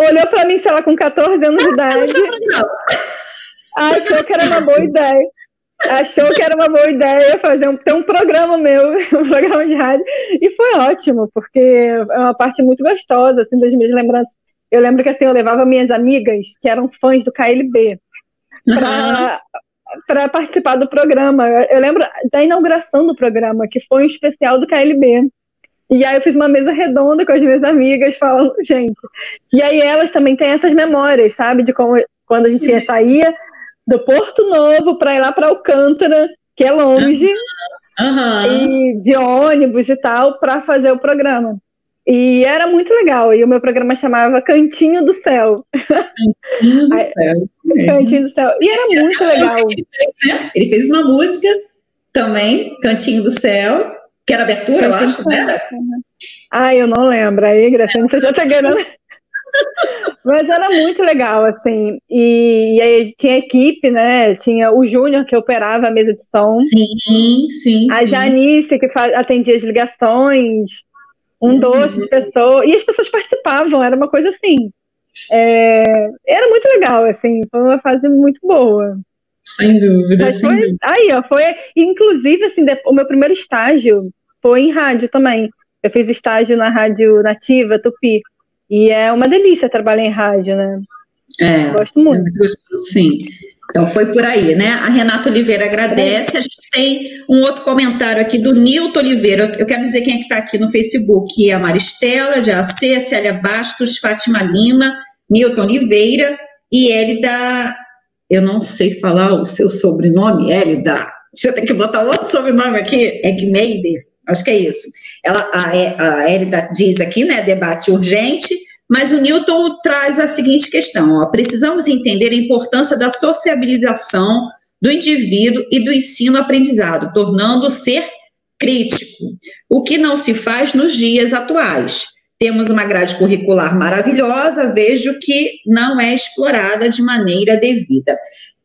olhou para mim, sei lá, com 14 anos de idade. Achou que era uma boa ideia. Achou que era uma boa ideia fazer um, ter um programa meu, um programa de rádio. E foi ótimo, porque é uma parte muito gostosa, assim, das minhas lembranças. Eu lembro que assim, eu levava minhas amigas, que eram fãs do KLB, para para participar do programa. Eu lembro da inauguração do programa, que foi um especial do KLB. E aí eu fiz uma mesa redonda com as minhas amigas falando, gente. E aí elas também têm essas memórias, sabe? De como quando a gente ia sair do Porto Novo para ir lá para Alcântara, que é longe, uhum. e de ônibus e tal, para fazer o programa. E era muito legal. E o meu programa chamava Cantinho do Céu. Cantinho do Céu. Cantinho do Céu. E era muito legal. Né? Ele fez uma música também, Cantinho do Céu, que era abertura, eu acho, né? Era? Ah, eu não lembro. Aí, Graciane, você já tá querendo. Mas era muito legal, assim. E, e, aí tinha equipe, né? Tinha o Júnior, que operava a mesa de som. Sim, sim. A Janice, que atendia as ligações um uhum. doce de pessoas, e as pessoas participavam, era uma coisa assim. É, era muito legal, assim, foi uma fase muito boa. Sem dúvida, Mas sem foi, dúvida. Aí, ó, foi, inclusive, assim, o meu primeiro estágio foi em rádio também. Eu fiz estágio na rádio nativa, Tupi, e é uma delícia trabalhar em rádio, né? É, Gosto muito. É sim. Então foi por aí, né? A Renata Oliveira agradece. A gente tem um outro comentário aqui do Nilton Oliveira. Eu quero dizer quem é que está aqui no Facebook: a Maristela, de AC, Célia Bastos, Fátima Lima, Nilton Oliveira e Elida. Eu não sei falar o seu sobrenome, Elida. Você tem que botar outro sobrenome aqui, Egmeider. Acho que é isso. Ela, a, a Elida diz aqui, né? Debate urgente mas o Newton traz a seguinte questão: ó, precisamos entender a importância da sociabilização do indivíduo e do ensino-aprendizado, tornando o ser crítico, o que não se faz nos dias atuais. Temos uma grade curricular maravilhosa, vejo que não é explorada de maneira devida.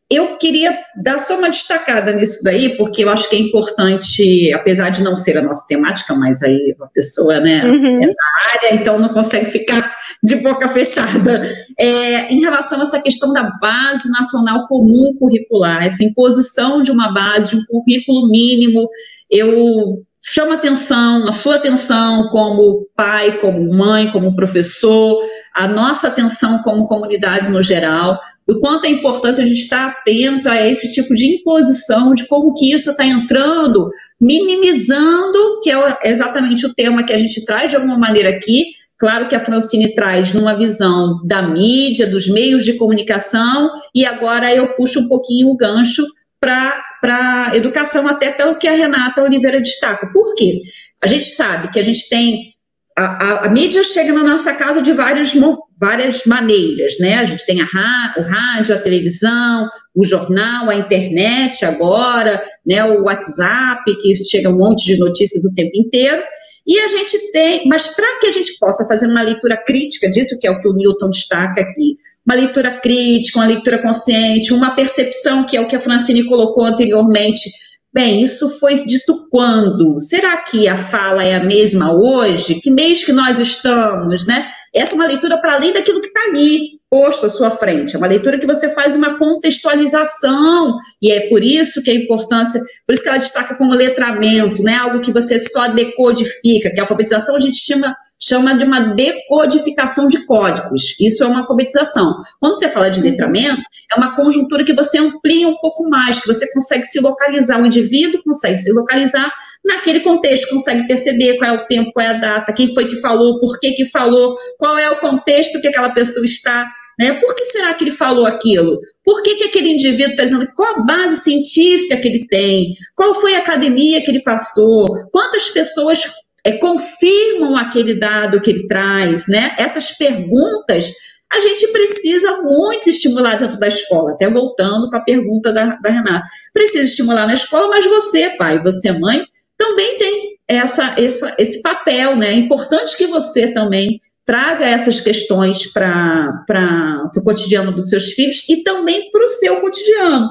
Eu queria dar só uma destacada nisso daí, porque eu acho que é importante, apesar de não ser a nossa temática, mas aí a pessoa né, uhum. é da área, então não consegue ficar de boca fechada. É, em relação a essa questão da base nacional comum curricular, essa imposição de uma base, de um currículo mínimo, eu chamo atenção, a sua atenção como pai, como mãe, como professor, a nossa atenção como comunidade no geral, do quanto é importante a gente estar atento a esse tipo de imposição, de como que isso está entrando, minimizando, que é exatamente o tema que a gente traz de alguma maneira aqui. Claro que a Francine traz numa visão da mídia, dos meios de comunicação, e agora eu puxo um pouquinho o gancho para a educação, até pelo que a Renata Oliveira destaca. Por quê? A gente sabe que a gente tem a, a, a, mídia chega na nossa casa de várias, várias maneiras, né? A gente tem a, o rádio, a televisão, o jornal, a internet agora, né? O WhatsApp, que chega um monte de notícias o tempo inteiro. E a gente tem, mas para que a gente possa fazer uma leitura crítica disso, que é o que o Newton destaca aqui, uma leitura crítica, uma leitura consciente, uma percepção, que é o que a Francine colocou anteriormente, Bem, isso foi dito quando? Será que a fala é a mesma hoje? Que mês que nós estamos, né? Essa é uma leitura para além daquilo que está ali, posto à sua frente. É uma leitura que você faz uma contextualização, e é por isso que a importância, por isso que ela destaca como letramento, não é algo que você só decodifica, que a alfabetização a gente chama chama de uma decodificação de códigos. Isso é uma alfabetização. Quando você fala de letramento, é uma conjuntura que você amplia um pouco mais, que você consegue se localizar, o indivíduo consegue se localizar naquele contexto, consegue perceber qual é o tempo, qual é a data, quem foi que falou, por que que falou, qual é o contexto que aquela pessoa está né? Por que será que ele falou aquilo? Por que, que aquele indivíduo está dizendo qual a base científica que ele tem? Qual foi a academia que ele passou? Quantas pessoas é, confirmam aquele dado que ele traz, né? Essas perguntas a gente precisa muito estimular dentro da escola, até voltando para a pergunta da, da Renata. Precisa estimular na escola, mas você, pai, você, mãe, também tem essa, essa, esse papel, né? É importante que você também traga essas questões para o cotidiano dos seus filhos e também para o seu cotidiano.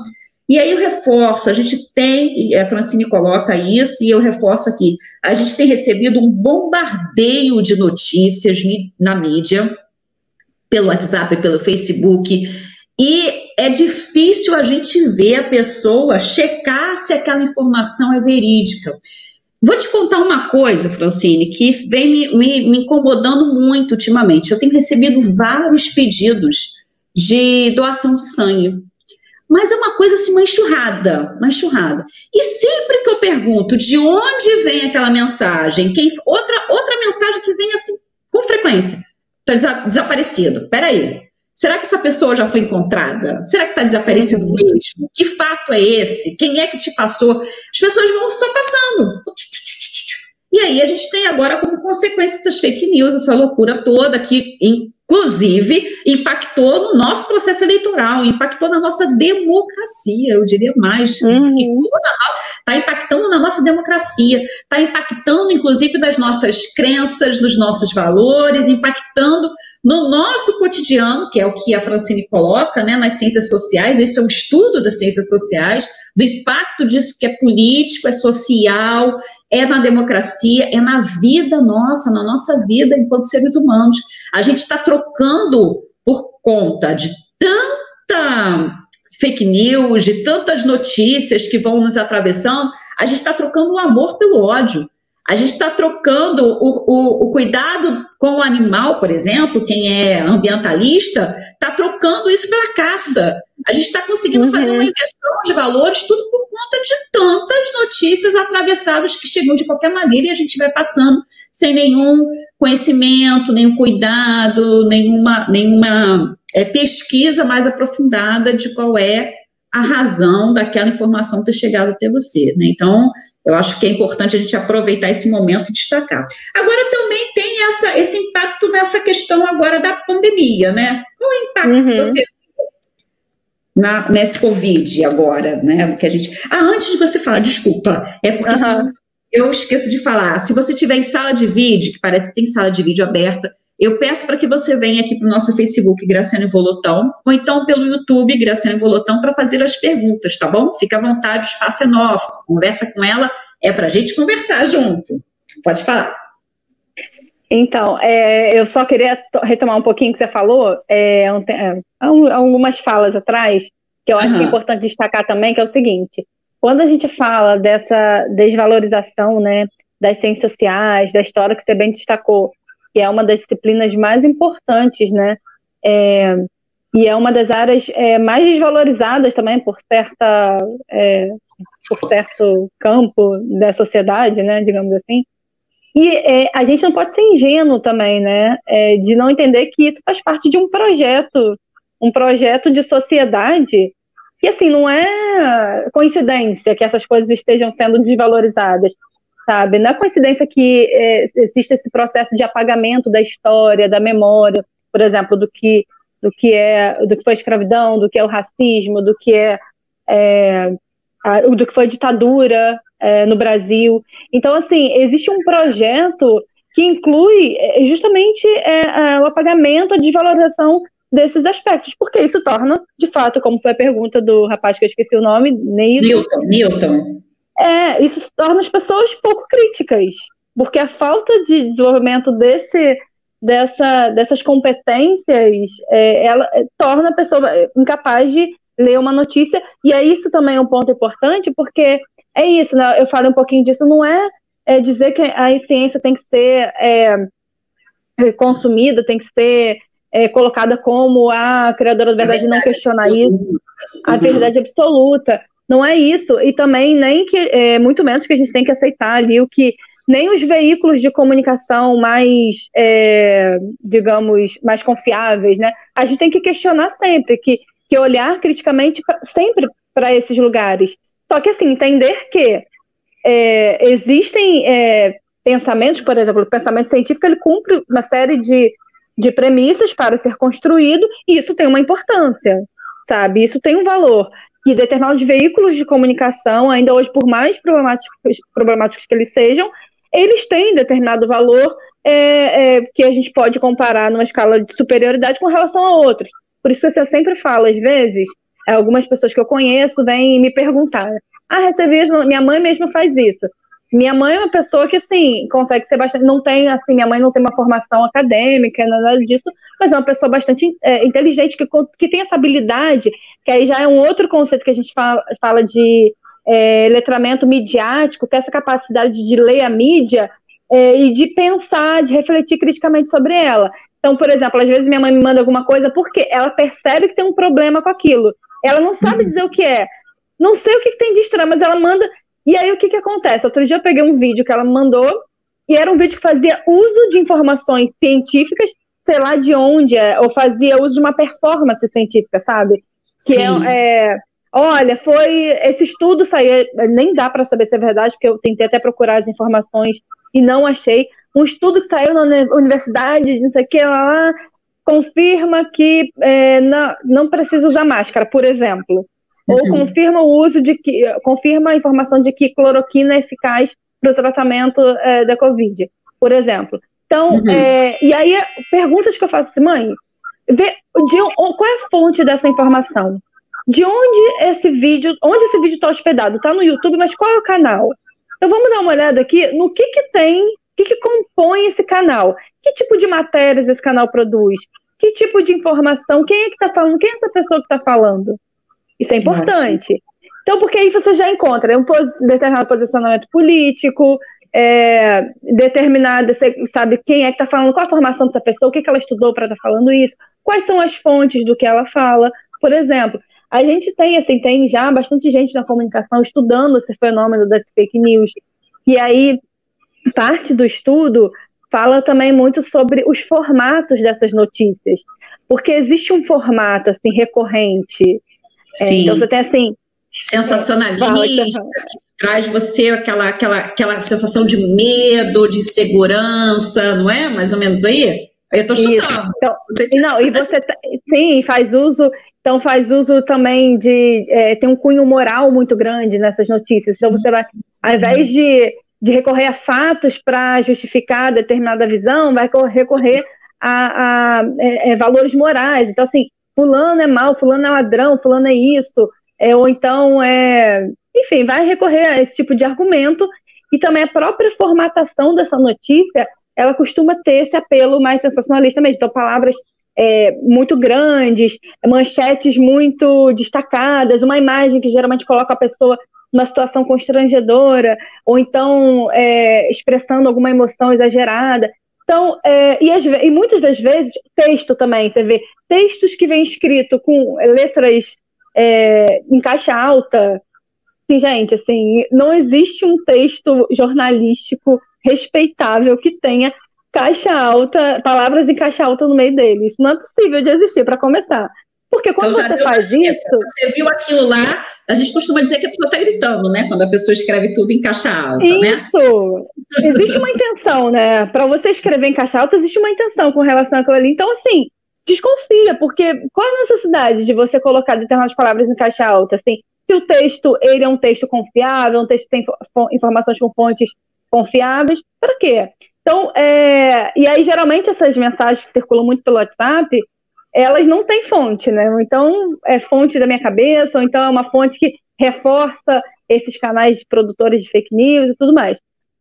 E aí eu reforço, a gente tem, a Francine coloca isso, e eu reforço aqui, a gente tem recebido um bombardeio de notícias na mídia, pelo WhatsApp, pelo Facebook, e é difícil a gente ver a pessoa checar se aquela informação é verídica. Vou te contar uma coisa, Francine, que vem me, me, me incomodando muito ultimamente. Eu tenho recebido vários pedidos de doação de sangue. mas é uma coisa assim, uma enxurrada, uma enxurrada. E sempre que eu pergunto de onde vem aquela mensagem, quem outra outra mensagem que vem assim com frequência, está desaparecido. Peraí, será que essa pessoa já foi encontrada? Será que está desaparecido uhum. mesmo? Que fato é esse? Quem é que te passou? As pessoas vão só passando. E aí a gente tem agora como consequência essas fake news, essa loucura toda que inclusive impactou no nosso processo eleitoral, impactou na nossa democracia, eu diria mais, uhum. está impactando na nossa democracia, está impactando inclusive das nossas crenças, dos nossos valores, impactando no nosso cotidiano, que é o que a Francine coloca, né, nas ciências sociais, esse é um estudo das ciências sociais, do impacto disso que é político, é social, é na democracia, é na vida nossa, na nossa vida enquanto seres humanos. A gente está trocando por conta de tanta fake news, de tantas notícias que vão nos atravessando, a gente está trocando o amor pelo ódio. A gente está trocando o, o, o, cuidado com o animal, por exemplo, quem é ambientalista, está trocando isso pela caça. A gente está conseguindo uhum. fazer uma inversão de valores, tudo por conta de tantas notícias atravessadas que chegam de qualquer maneira e a gente vai passando sem nenhum conhecimento, nenhum cuidado, nenhuma, nenhuma é, pesquisa mais aprofundada de qual é a razão daquela informação ter chegado até você. Né? Então, eu acho que é importante a gente aproveitar esse momento e destacar. Agora também tem essa, esse impacto nessa questão agora da pandemia, né? Qual é o impacto uhum. que você na, nesse Covid agora, né? Que a gente. Ah, antes de você falar, desculpa, é porque uhum. eu esqueço de falar. Se você tiver em sala de vídeo, que parece que tem sala de vídeo aberta, eu peço para que você venha aqui para o nosso Facebook, Graciane Volotão, ou então pelo YouTube, Graciane Volotão, para fazer as perguntas, tá bom? Fica à vontade, o espaço é nosso. Conversa com ela, é para a gente conversar junto. Pode falar. Então, é, eu só queria retomar um pouquinho que você falou, é, um, algumas falas atrás, que eu acho uhum. que é importante destacar também, que é o seguinte: quando a gente fala dessa desvalorização né, das ciências sociais, da história que você bem destacou, que é uma das disciplinas mais importantes, né? É, e é uma das áreas é, mais desvalorizadas também por certa é, por certo campo da sociedade, né, digamos assim. E é, a gente não pode ser ingênuo também, né, é, de não entender que isso faz parte de um projeto, um projeto de sociedade e assim não é coincidência que essas coisas estejam sendo desvalorizadas sabe? Não é coincidência que é, existe esse processo de apagamento da história, da memória, por exemplo, do que do que é do que foi a escravidão, do que é o racismo, do que é, é a, do que foi a ditadura é, no Brasil. Então, assim, existe um projeto que inclui é, justamente é, é, o apagamento, a desvalorização desses aspectos, porque isso torna, de fato, como foi a pergunta do rapaz que eu esqueci o nome, Newton. Newton é, isso torna as pessoas pouco críticas, porque a falta de desenvolvimento desse, dessa, dessas competências, é, ela é, torna a pessoa incapaz de ler uma notícia, e é isso também um ponto importante, porque é isso, né? Eu falo um pouquinho disso, não é, é dizer que a ciência tem que ser é, consumida, tem que ser é, colocada como a criadora da verdade, não questionar isso, a verdade absoluta. Não é isso. E também nem que, é, muito menos que a gente tem que aceitar ali o que nem os veículos de comunicação mais, é, digamos, mais confiáveis, né? A gente tem que questionar sempre, que, que olhar criticamente pra, sempre para esses lugares. Só que, assim, entender que é, existem é, pensamentos, por exemplo, o pensamento científico ele cumpre uma série de, de premissas para ser construído, e isso tem uma importância, sabe? Isso tem um valor que determinados veículos de comunicação, ainda hoje, por mais problemáticos, problemáticos que eles sejam, eles têm determinado valor é, é, que a gente pode comparar numa escala de superioridade com relação a outros. Por isso que eu sempre falo, às vezes, algumas pessoas que eu conheço vêm me perguntar: ah, recebi isso, minha mãe mesmo faz isso. Minha mãe é uma pessoa que, assim, consegue ser bastante. Não tem, assim, minha mãe não tem uma formação acadêmica, nada disso, mas é uma pessoa bastante é, inteligente, que, que tem essa habilidade, que aí já é um outro conceito que a gente fala, fala de é, letramento midiático, que é essa capacidade de ler a mídia é, e de pensar, de refletir criticamente sobre ela. Então, por exemplo, às vezes minha mãe me manda alguma coisa porque ela percebe que tem um problema com aquilo. Ela não sabe uhum. dizer o que é. Não sei o que, que tem de estranho, mas ela manda. E aí o que, que acontece? Outro dia eu peguei um vídeo que ela mandou, e era um vídeo que fazia uso de informações científicas, sei lá de onde é, ou fazia uso de uma performance científica, sabe? Que é, é, olha, foi esse estudo saiu, nem dá para saber se é verdade, porque eu tentei até procurar as informações e não achei. Um estudo que saiu na universidade, não sei o que lá, confirma que é, não, não precisa usar máscara, por exemplo. Ou uhum. confirma o uso de que confirma a informação de que cloroquina é eficaz para o tratamento é, da Covid, por exemplo. Então, uhum. é, e aí, perguntas que eu faço assim, mãe, vê, de, qual é a fonte dessa informação? De onde esse vídeo, onde esse vídeo está hospedado? Está no YouTube, mas qual é o canal? Então vamos dar uma olhada aqui no que, que tem, o que, que compõe esse canal. Que tipo de matérias esse canal produz? Que tipo de informação? Quem é que está falando? Quem é essa pessoa que está falando? Isso é importante. Então, porque aí você já encontra um pos determinado posicionamento político, é, determinada, você sabe quem é que está falando, qual a formação dessa pessoa, o que, que ela estudou para estar tá falando isso, quais são as fontes do que ela fala. Por exemplo, a gente tem, assim, tem já bastante gente na comunicação estudando esse fenômeno das fake news. E aí, parte do estudo fala também muito sobre os formatos dessas notícias. Porque existe um formato, assim, recorrente é, Sim. então você tem assim. Sensacionalista, que traz você aquela, aquela, aquela sensação de medo, de segurança, não é? Mais ou menos aí? Eu estou chutando. Então, não, e você sim, faz uso, então faz uso também de. É, tem um cunho moral muito grande nessas notícias. Então você vai, ao invés de, de recorrer a fatos para justificar determinada visão, vai recorrer a, a é, é, valores morais. Então, assim, fulano é mal, fulano é ladrão, fulano é isso, é, ou então é, enfim, vai recorrer a esse tipo de argumento e também a própria formatação dessa notícia, ela costuma ter esse apelo mais sensacionalista mesmo, então palavras é, muito grandes, manchetes muito destacadas, uma imagem que geralmente coloca a pessoa numa situação constrangedora, ou então é, expressando alguma emoção exagerada. Então, é, e, as, e, muitas das vezes, texto também, você vê textos que vêm escrito com letras é, em caixa alta. Sim, gente, assim, não existe um texto jornalístico respeitável que tenha caixa alta, palavras em caixa alta no meio dele. Isso não é possível de existir, para começar. Porque quando então, você faz isso. Você viu aquilo lá, a gente costuma dizer que a pessoa está gritando, né? Quando a pessoa escreve tudo em caixa alta, isso. né? Isso. Existe uma intenção, né? Para você escrever em caixa alta, existe uma intenção com relação àquilo ali. Então, assim, desconfia, porque qual a necessidade de você colocar determinadas palavras em caixa alta? Assim, se o texto ele é um texto confiável, um texto que tem informações com fontes confiáveis, para quê? Então, é, e aí geralmente essas mensagens que circulam muito pelo WhatsApp, elas não têm fonte, né? Então é fonte da minha cabeça, ou então é uma fonte que reforça esses canais de produtores de fake news e tudo mais.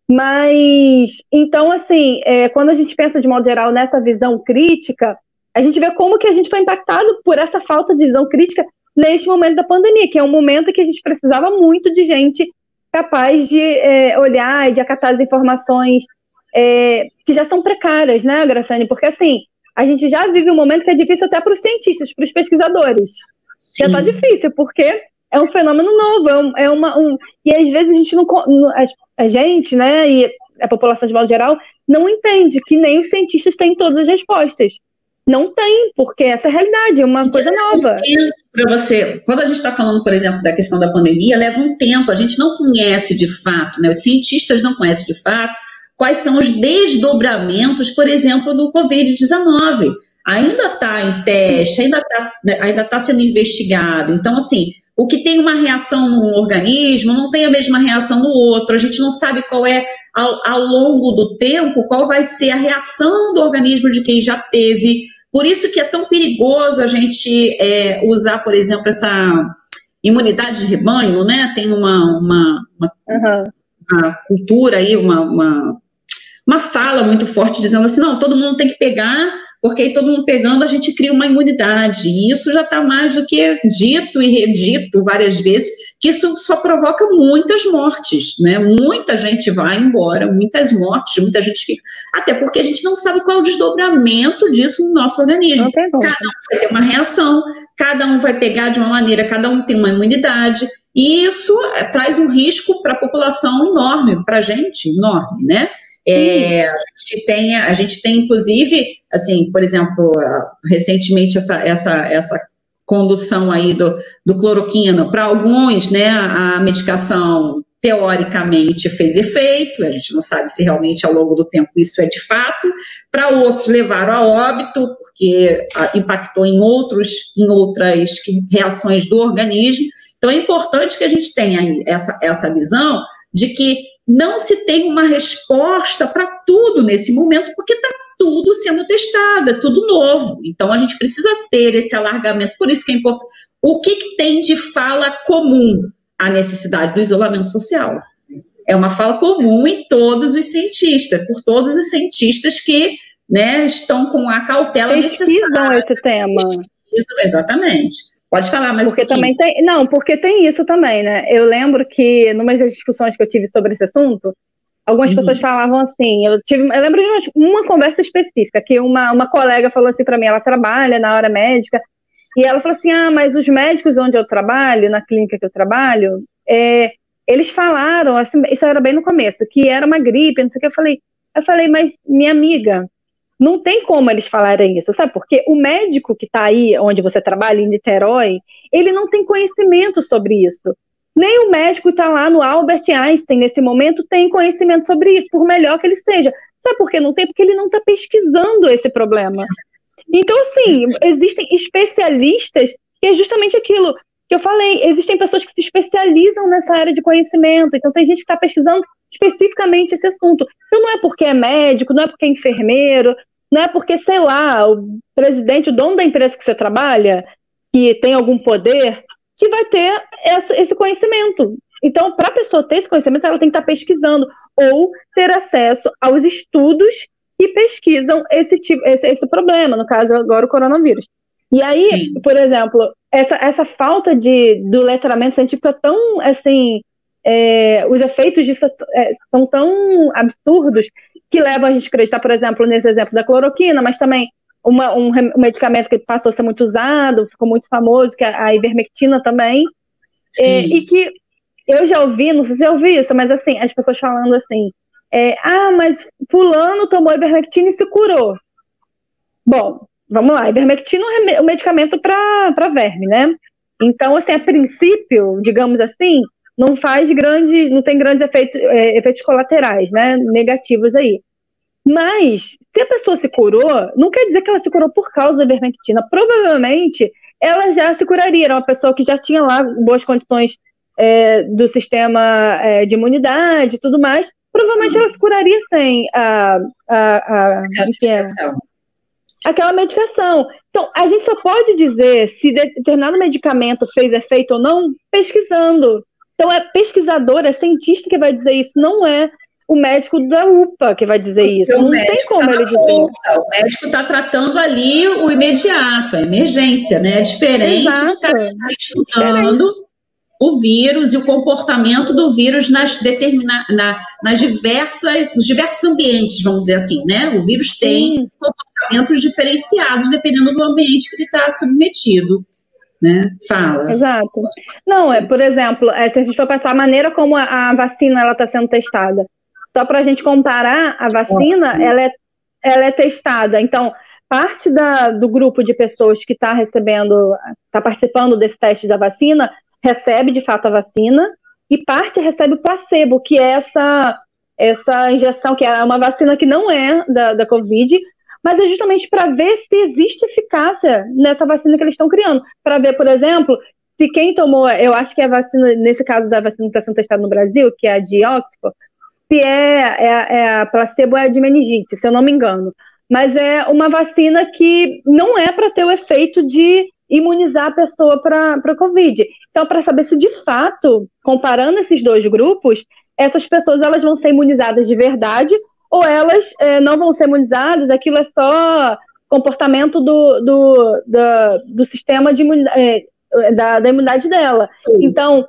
Mas, então, assim, é, quando a gente pensa de modo geral nessa visão crítica, a gente vê como que a gente foi impactado por essa falta de visão crítica neste momento da pandemia, que é um momento que a gente precisava muito de gente capaz de é, olhar e de acatar as informações é, que já são precárias, né, Graciane? Porque, assim, a gente já vive um momento que é difícil até para os cientistas, para os pesquisadores. Sim. Já está difícil, porque é um fenômeno novo, é, um, é uma. Um, e às vezes a gente não. A, a gente, né, e a população de modo geral, não entende que nem os cientistas têm todas as respostas. Não tem, porque essa é a realidade, é uma coisa nova. Para você, quando a gente está falando, por exemplo, da questão da pandemia, leva um tempo, a gente não conhece de fato, né? Os cientistas não conhecem de fato quais são os desdobramentos, por exemplo, do Covid-19. Ainda está em teste, ainda está né, ainda tá sendo investigado. Então, assim, o que tem uma reação num organismo não tem a mesma reação no outro. A gente não sabe qual é, ao, ao longo do tempo, qual vai ser a reação do organismo de quem já teve. Por isso que é tão perigoso a gente é, usar, por exemplo, essa imunidade de rebanho, né? Tem uma, uma, uma, uhum. uma cultura aí, uma, uma uma fala muito forte dizendo assim, não, todo mundo tem que pegar, porque aí todo mundo pegando a gente cria uma imunidade. E isso já está mais do que dito e redito várias vezes, que isso só provoca muitas mortes, né? Muita gente vai embora, muitas mortes, muita gente fica. Até porque a gente não sabe qual é o desdobramento disso no nosso organismo. Cada um vai ter uma reação, cada um vai pegar de uma maneira, cada um tem uma imunidade. E isso traz um risco para a população enorme, para a gente, enorme, né? É, a, gente tem, a gente tem, inclusive, assim, por exemplo, recentemente essa, essa, essa condução aí do, do cloroquina, para alguns, né, a medicação teoricamente fez efeito, a gente não sabe se realmente ao longo do tempo isso é de fato, para outros levaram a óbito, porque impactou em outros, em outras reações do organismo, então é importante que a gente tenha essa, essa visão de que não se tem uma resposta para tudo nesse momento, porque está tudo sendo testado, é tudo novo. Então a gente precisa ter esse alargamento, por isso que é importante. O que, que tem de fala comum? A necessidade do isolamento social. É uma fala comum em todos os cientistas, por todos os cientistas que né, estão com a cautela Pesquisam necessária. esse tema. Isso, exatamente. Pode falar mais porque um também tem Não, porque tem isso também, né? Eu lembro que, numa das discussões que eu tive sobre esse assunto, algumas uhum. pessoas falavam assim, eu tive, eu lembro de uma, uma conversa específica, que uma, uma colega falou assim para mim, ela trabalha na área médica, e ela falou assim, ah, mas os médicos onde eu trabalho, na clínica que eu trabalho, é, eles falaram, assim, isso era bem no começo, que era uma gripe, não sei o que, eu falei, eu falei, mas minha amiga, não tem como eles falarem isso, sabe? Porque o médico que está aí, onde você trabalha, em Niterói, ele não tem conhecimento sobre isso. Nem o médico que está lá no Albert Einstein, nesse momento, tem conhecimento sobre isso, por melhor que ele seja. Sabe por que não tem? Porque ele não está pesquisando esse problema. Então, assim, existem especialistas que é justamente aquilo que eu falei. Existem pessoas que se especializam nessa área de conhecimento. Então, tem gente que está pesquisando especificamente esse assunto. Então, não é porque é médico, não é porque é enfermeiro, não é porque, sei lá, o presidente, o dono da empresa que você trabalha, que tem algum poder, que vai ter essa, esse conhecimento. Então, para a pessoa ter esse conhecimento, ela tem que estar tá pesquisando ou ter acesso aos estudos que pesquisam esse, tipo, esse, esse problema, no caso agora o coronavírus. E aí, Sim. por exemplo, essa, essa falta de, do letramento científico é tão, assim, é, os efeitos disso é, são tão absurdos que levam a gente a acreditar, por exemplo, nesse exemplo da cloroquina, mas também uma, um, um, medicamento que passou a ser muito usado, ficou muito famoso, que é a ivermectina também, é, e que eu já ouvi, não sei se já ouvi isso, mas assim, as pessoas falando assim, é, ah, mas fulano tomou ivermectina e se curou. Bom, vamos lá, ivermectina é um medicamento para verme, né? Então, assim, a princípio, digamos assim, não faz grande, não tem grandes efeitos, é, efeitos colaterais, né, negativos aí. Mas, se a pessoa se curou, não quer dizer que ela se curou por causa da ivermectina. Provavelmente, ela já se curaria. Era uma pessoa que já tinha lá boas condições é, do sistema é, de imunidade e tudo mais. Provavelmente, ela se curaria sem a, a, a, a medicação. aquela medicação. Então, a gente só pode dizer se determinado medicamento fez efeito ou não pesquisando. Então é pesquisador, é cientista que vai dizer isso, não é o médico da UPA que vai dizer Porque isso. Não tem como tá ele dizer. O médico está tratando ali o imediato, a emergência, né? É diferente Exato. do cara que está estudando o vírus e o comportamento do vírus nas, determina, na, nas diversas, nos diversos ambientes, vamos dizer assim, né? O vírus tem Sim. comportamentos diferenciados dependendo do ambiente que ele está submetido né? Fala. Exato. Não, é, por exemplo, é, se a gente for pensar a maneira como a, a vacina está sendo testada, só para a gente comparar, a vacina, ela é, ela é testada. Então, parte da, do grupo de pessoas que está recebendo, está participando desse teste da vacina, recebe de fato a vacina, e parte recebe o placebo, que é essa, essa injeção, que é uma vacina que não é da, da Covid, mas é justamente para ver se existe eficácia nessa vacina que eles estão criando. Para ver, por exemplo, se quem tomou, eu acho que é a vacina, nesse caso da vacina que está sendo testada no Brasil, que é a de Oxford, se é, é, é a placebo é a de meningite, se eu não me engano. Mas é uma vacina que não é para ter o efeito de imunizar a pessoa para a Covid. Então, para saber se de fato, comparando esses dois grupos, essas pessoas elas vão ser imunizadas de verdade ou elas é, não vão ser imunizadas, aquilo é só comportamento do, do, do, do sistema de é, da, da imunidade dela. Então,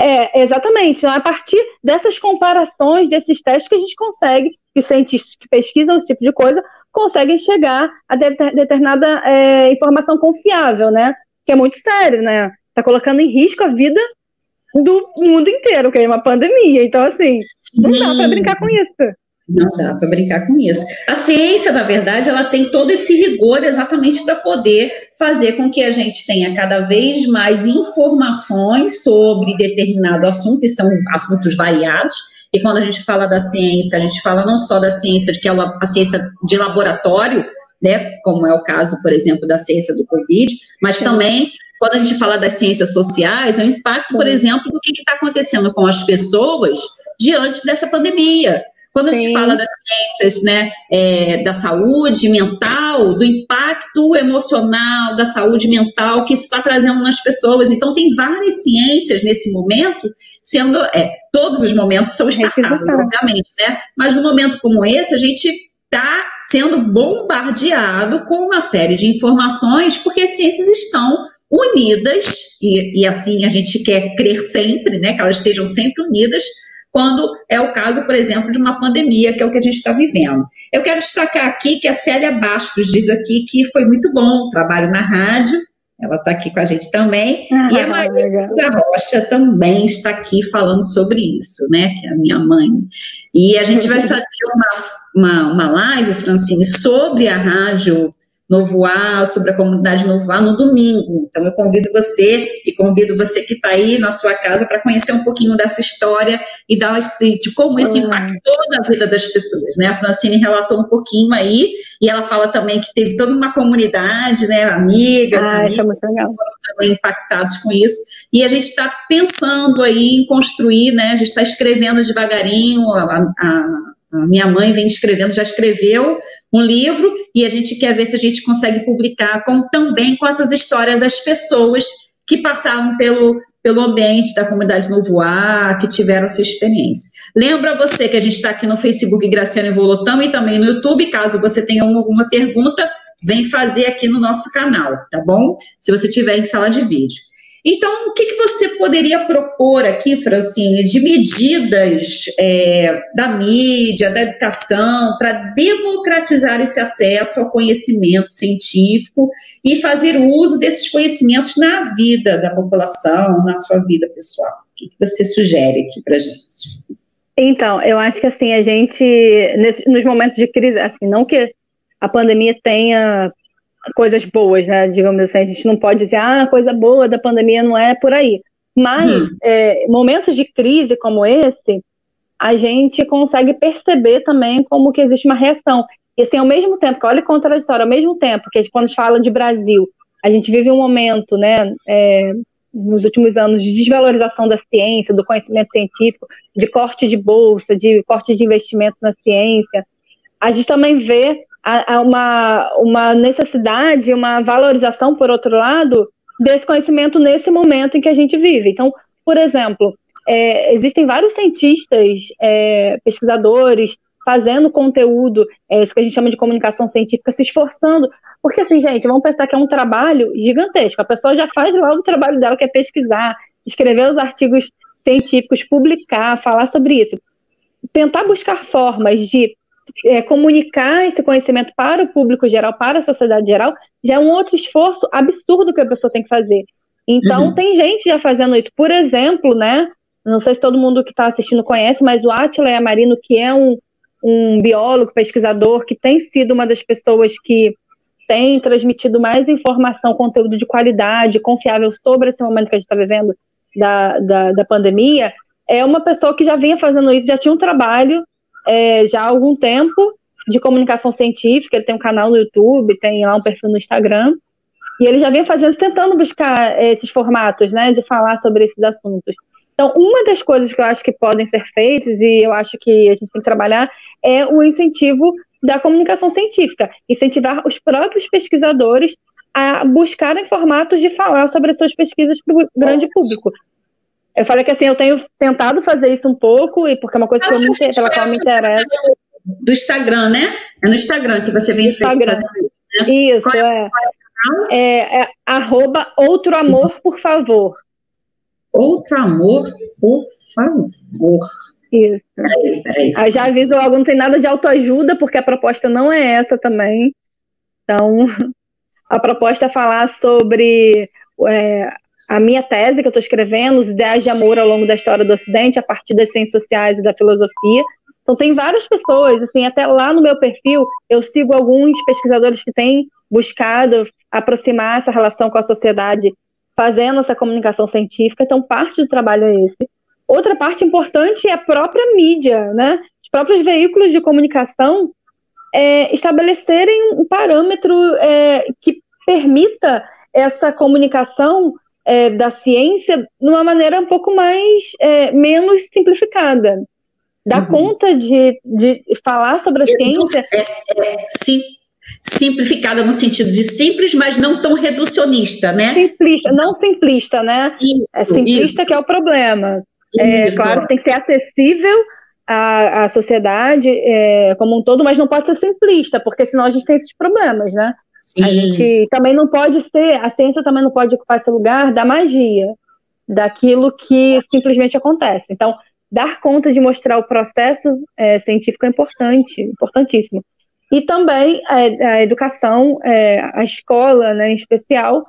é, exatamente. Então, a partir dessas comparações, desses testes que a gente consegue, que os cientistas que pesquisam esse tipo de coisa, conseguem chegar a de, determinada é, informação confiável, né? Que é muito sério, né? Está colocando em risco a vida do mundo inteiro, que é uma pandemia. Então, assim, não dá para brincar com isso. Não dá para brincar com isso. A ciência, na verdade, ela tem todo esse rigor exatamente para poder fazer com que a gente tenha cada vez mais informações sobre determinado assunto, que são assuntos variados. E quando a gente fala da ciência, a gente fala não só da ciência, de que ela, a ciência de laboratório, né, como é o caso, por exemplo, da ciência do Covid, mas também quando a gente fala das ciências sociais, é o impacto, por exemplo, do que está acontecendo com as pessoas diante dessa pandemia. Quando a gente Sim. fala das ciências né, é, da saúde mental, do impacto emocional da saúde mental que isso está trazendo nas pessoas. Então, tem várias ciências nesse momento sendo. É, todos os momentos são estartados, obviamente, né? Mas num momento como esse, a gente está sendo bombardeado com uma série de informações, porque as ciências estão unidas, e, e assim a gente quer crer sempre, né? Que elas estejam sempre unidas quando é o caso, por exemplo, de uma pandemia, que é o que a gente está vivendo. Eu quero destacar aqui que a Célia Bastos diz aqui que foi muito bom o trabalho na rádio, ela está aqui com a gente também, ah, e a Marisa Rocha também está aqui falando sobre isso, né, que é a minha mãe. E a gente vai fazer uma, uma, uma live, Francine, sobre a rádio Novoar, sobre a comunidade Novoar no domingo. Então eu convido você e convido você que está aí na sua casa para conhecer um pouquinho dessa história e da, de, de como isso impactou na vida das pessoas. Né? A Francine relatou um pouquinho aí e ela fala também que teve toda uma comunidade, né, amigas, ah, amigos, também impactados com isso. E a gente está pensando aí em construir, né? A gente está escrevendo devagarinho a, a a minha mãe vem escrevendo, já escreveu um livro e a gente quer ver se a gente consegue publicar com, também com essas histórias das pessoas que passaram pelo, pelo ambiente da comunidade Novo Ar, que tiveram essa experiência. Lembra você que a gente está aqui no Facebook Graciano Volotão e também no YouTube, caso você tenha alguma pergunta, vem fazer aqui no nosso canal, tá bom? Se você tiver em sala de vídeo. Então, o que, que você poderia propor aqui, Francine, de medidas é, da mídia, da educação, para democratizar esse acesso ao conhecimento científico e fazer uso desses conhecimentos na vida da população, na sua vida pessoal? O que, que você sugere aqui para gente? Então, eu acho que assim, a gente, nesse, nos momentos de crise, assim, não que a pandemia tenha coisas boas, né? Digamos assim, a gente não pode dizer, ah, coisa boa da pandemia não é por aí. Mas hum. é, momentos de crise como esse, a gente consegue perceber também como que existe uma reação. E assim, ao mesmo tempo, que olha contraditório, ao mesmo tempo que quando fala de Brasil, a gente vive um momento, né, é, nos últimos anos, de desvalorização da ciência, do conhecimento científico, de corte de bolsa, de corte de investimento na ciência. A gente também vê a uma, uma necessidade, uma valorização, por outro lado, desse conhecimento nesse momento em que a gente vive. Então, por exemplo, é, existem vários cientistas, é, pesquisadores, fazendo conteúdo, é, isso que a gente chama de comunicação científica, se esforçando. Porque, assim, gente, vamos pensar que é um trabalho gigantesco. A pessoa já faz lá o trabalho dela, que é pesquisar, escrever os artigos científicos, publicar, falar sobre isso. Tentar buscar formas de é, comunicar esse conhecimento para o público geral, para a sociedade geral, já é um outro esforço absurdo que a pessoa tem que fazer. Então, uhum. tem gente já fazendo isso. Por exemplo, né? Não sei se todo mundo que está assistindo conhece, mas o Atila Yamarino, que é um, um biólogo, pesquisador, que tem sido uma das pessoas que tem transmitido mais informação, conteúdo de qualidade, confiável sobre esse momento que a gente está vivendo da, da, da pandemia, é uma pessoa que já vinha fazendo isso, já tinha um trabalho é, já há algum tempo de comunicação científica, ele tem um canal no YouTube, tem lá um perfil no Instagram, e ele já vem fazendo, tentando buscar é, esses formatos, né, de falar sobre esses assuntos. Então, uma das coisas que eu acho que podem ser feitas, e eu acho que a gente tem que trabalhar, é o incentivo da comunicação científica, incentivar os próprios pesquisadores a buscarem formatos de falar sobre as suas pesquisas para o grande público. Eu falei que assim, eu tenho tentado fazer isso um pouco, e porque é uma coisa que eu me, pela qual me interessa. do Instagram, né? É no Instagram que você vem Instagram. fazendo isso, né? Isso, é, é, é, é, arroba outro amor, por favor. Outro amor, por favor. Isso. Peraí, peraí. Aí já aviso logo, não tem nada de autoajuda, porque a proposta não é essa também. Então, a proposta é falar sobre é, a minha tese que eu estou escrevendo, os ideais de amor ao longo da história do Ocidente, a partir das ciências sociais e da filosofia. Então, tem várias pessoas, assim, até lá no meu perfil, eu sigo alguns pesquisadores que têm buscado aproximar essa relação com a sociedade, fazendo essa comunicação científica. Então, parte do trabalho é esse. Outra parte importante é a própria mídia, né? Os próprios veículos de comunicação é, estabelecerem um parâmetro é, que permita essa comunicação é, da ciência de uma maneira um pouco mais é, menos simplificada. Dar uhum. conta de, de falar sobre a ciência. É, é, sim, simplificada no sentido de simples, mas não tão reducionista, né? Simplista, não simplista, né? Isso, é simplista isso. que é o problema. É claro que tem que ser acessível à, à sociedade é, como um todo, mas não pode ser simplista, porque senão a gente tem esses problemas, né? Sim. A gente também não pode ser, a ciência também não pode ocupar esse lugar da magia, daquilo que simplesmente acontece. Então, dar conta de mostrar o processo é, científico é importante, importantíssimo. E também a, a educação, é, a escola, né, em especial,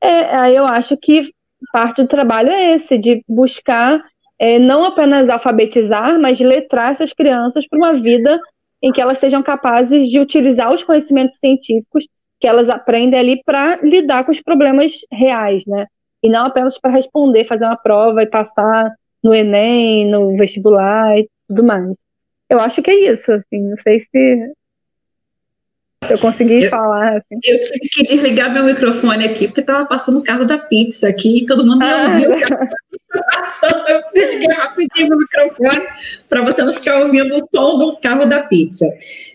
é, eu acho que parte do trabalho é esse, de buscar é, não apenas alfabetizar, mas letrar essas crianças para uma vida em que elas sejam capazes de utilizar os conhecimentos científicos que elas aprendem ali para lidar com os problemas reais, né? E não apenas para responder, fazer uma prova e passar no Enem, no vestibular e tudo mais. Eu acho que é isso, assim, não sei se eu consegui eu, falar. Assim. Eu tive que desligar meu microfone aqui, porque estava passando o carro da pizza aqui e todo mundo ia ah. ouvir o carro da pizza passando. Eu desliguei rapidinho o microfone para você não ficar ouvindo o som do carro da pizza.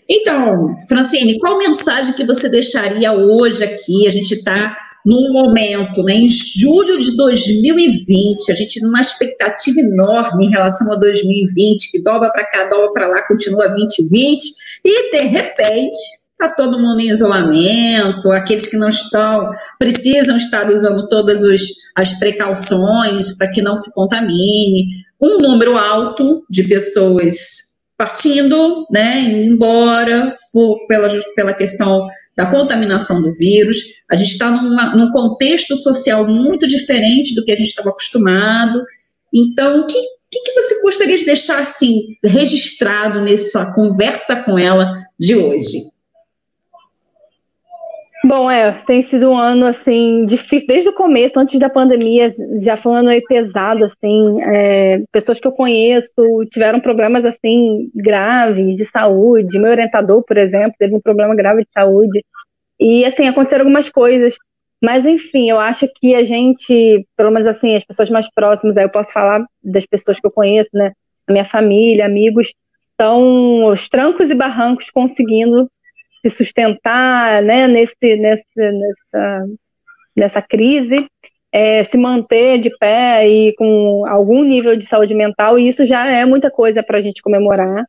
Então, Francine, qual mensagem que você deixaria hoje aqui? A gente está num momento, né, em julho de 2020, a gente numa expectativa enorme em relação a 2020, que dobra para cá, dobra para lá, continua 2020, e de repente Está todo mundo em isolamento, aqueles que não estão, precisam estar usando todas os, as precauções para que não se contamine. Um número alto de pessoas partindo, né, embora por, pela, pela questão da contaminação do vírus. A gente está num contexto social muito diferente do que a gente estava acostumado. Então, o que, que, que, você gostaria de deixar assim registrado nessa conversa com ela de hoje? Bom, é, tem sido um ano, assim, difícil, desde o começo, antes da pandemia, já foi um ano aí pesado, assim, é, pessoas que eu conheço tiveram problemas, assim, graves de saúde, meu orientador, por exemplo, teve um problema grave de saúde, e, assim, aconteceram algumas coisas, mas, enfim, eu acho que a gente, pelo menos, assim, as pessoas mais próximas, aí eu posso falar das pessoas que eu conheço, né, a minha família, amigos, estão os trancos e barrancos conseguindo se sustentar né, nesse, nesse, nessa, nessa crise, é, se manter de pé e com algum nível de saúde mental, e isso já é muita coisa para a gente comemorar.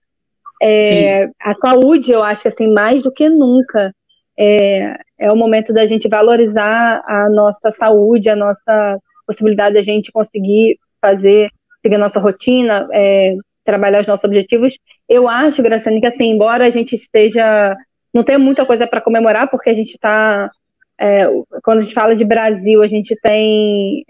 É, a saúde, eu acho que assim, mais do que nunca, é, é o momento da gente valorizar a nossa saúde, a nossa possibilidade da gente conseguir fazer, seguir a nossa rotina, é, trabalhar os nossos objetivos. Eu acho, Graciane, que assim, embora a gente esteja não tem muita coisa para comemorar, porque a gente está. É, quando a gente fala de Brasil, a gente tem,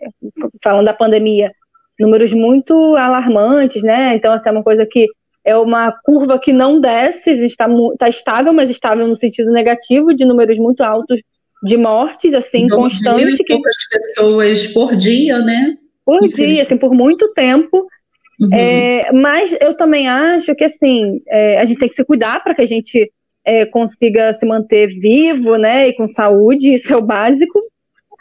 falando da pandemia, números muito alarmantes, né? Então, assim, é uma coisa que é uma curva que não desce, está, está estável, mas estável no sentido negativo, de números muito altos de mortes, assim, então, constantes. Mil e poucas que... pessoas por dia, né? Por dia, assim, por muito tempo. Uhum. É, mas eu também acho que, assim, é, a gente tem que se cuidar para que a gente é, consiga se manter vivo, né, e com saúde, isso é o básico.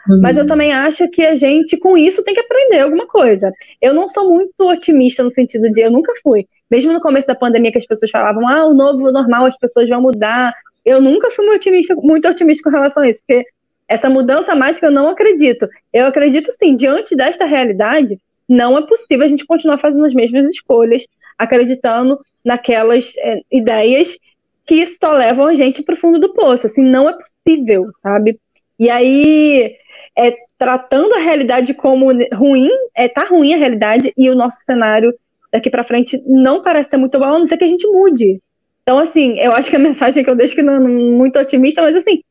Uhum. Mas eu também acho que a gente, com isso, tem que aprender alguma coisa. Eu não sou muito otimista no sentido de, eu nunca fui. Mesmo no começo da pandemia, que as pessoas falavam, ah, o novo normal, as pessoas vão mudar. Eu nunca fui muito otimista, muito otimista com relação a isso, porque essa mudança mágica eu não acredito. Eu acredito sim, diante desta realidade, não é possível a gente continuar fazendo as mesmas escolhas, acreditando naquelas é, ideias que só levam a gente para o fundo do poço. Assim, não é possível, sabe? E aí, é, tratando a realidade como ruim, é, tá ruim a realidade e o nosso cenário daqui para frente não parece ser muito bom, a não ser que a gente mude. Então, assim, eu acho que a mensagem que eu deixo que não é muito otimista, mas assim,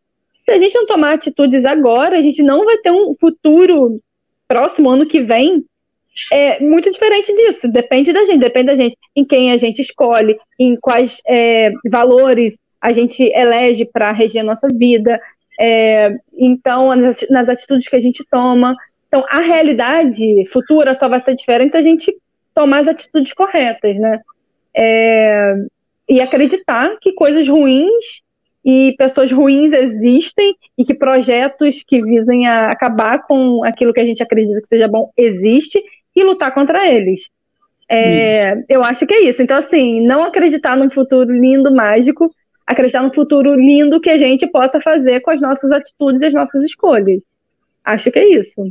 se a gente não tomar atitudes agora, a gente não vai ter um futuro próximo, ano que vem, é muito diferente disso. Depende da gente, depende da gente em quem a gente escolhe, em quais é, valores a gente elege para reger a nossa vida. É, então, nas, atitudes que a gente toma. Então, a realidade futura só vai ser diferente se a gente tomar as atitudes corretas, né? É, e acreditar que coisas ruins e pessoas ruins existem e que projetos que visem acabar com aquilo que a gente acredita que seja bom existe e lutar contra eles. É, eu acho que é isso. Então, assim, não acreditar num futuro lindo, mágico, acreditar num futuro lindo que a gente possa fazer com as nossas atitudes e as nossas escolhas. Acho que é isso.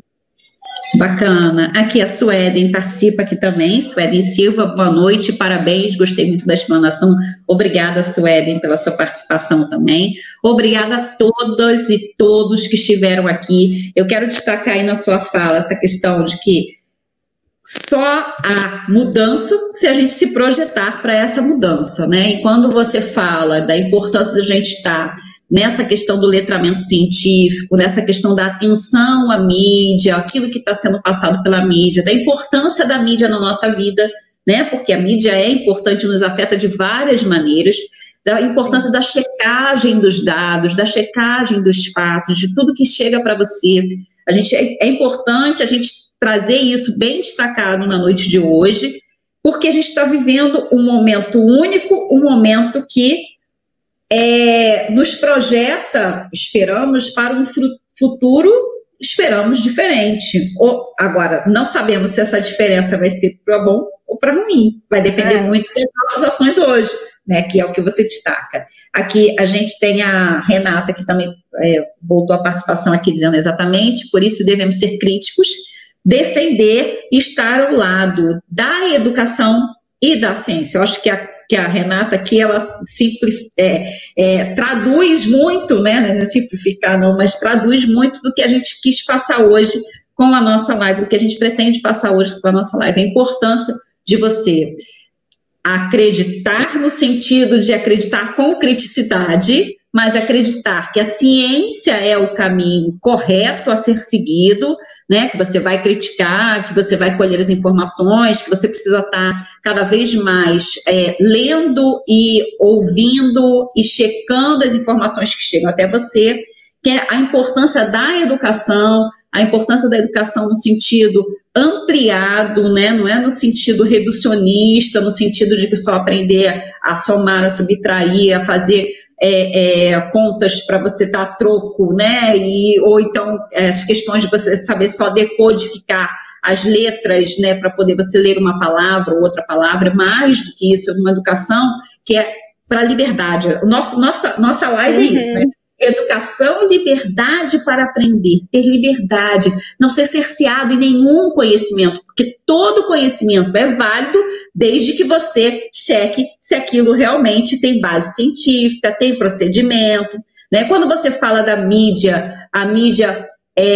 Bacana. Aqui a Sueden participa aqui também. Sueden Silva, boa noite, parabéns. Gostei muito da explanação. Obrigada, Sueden, pela sua participação também. Obrigada a todas e todos que estiveram aqui. Eu quero destacar aí na sua fala essa questão de que só há mudança se a gente se projetar para essa mudança, né? E quando você fala da importância da gente estar nessa questão do letramento científico, nessa questão da atenção à mídia, aquilo que está sendo passado pela mídia, da importância da mídia na nossa vida, né? Porque a mídia é importante, nos afeta de várias maneiras, da importância da checagem dos dados, da checagem dos fatos, de tudo que chega para você. A gente é, é importante a gente trazer isso bem destacado na noite de hoje, porque a gente está vivendo um momento único, um momento que é, nos projeta, esperamos, para um futuro, esperamos, diferente. Ou, agora, não sabemos se essa diferença vai ser para bom ou para ruim. Vai depender é. muito das nossas ações hoje, né? Que é o que você destaca. Aqui a gente tem a Renata, que também é, voltou a participação aqui dizendo exatamente, por isso devemos ser críticos, defender estar ao lado da educação e da ciência. Eu acho que a que a Renata aqui, ela é, é, traduz muito, né, não é simplificar não, mas traduz muito do que a gente quis passar hoje com a nossa live, do que a gente pretende passar hoje com a nossa live, a importância de você acreditar no sentido de acreditar com criticidade, mas acreditar que a ciência é o caminho correto a ser seguido, né? Que você vai criticar, que você vai colher as informações, que você precisa estar cada vez mais é, lendo e ouvindo e checando as informações que chegam até você, que é a importância da educação, a importância da educação no sentido ampliado, né? não é no sentido reducionista, no sentido de que só aprender a somar, a subtrair, a fazer é, é, contas para você dar troco, né? E, ou então é, as questões de você saber só decodificar as letras, né, para poder você ler uma palavra ou outra palavra, mais do que isso, uma educação que é para a liberdade. O nosso, nossa, nossa live uhum. é isso, né? Educação, liberdade para aprender, ter liberdade, não ser cerceado em nenhum conhecimento, porque todo conhecimento é válido desde que você cheque se aquilo realmente tem base científica, tem procedimento. Né? Quando você fala da mídia, a mídia é,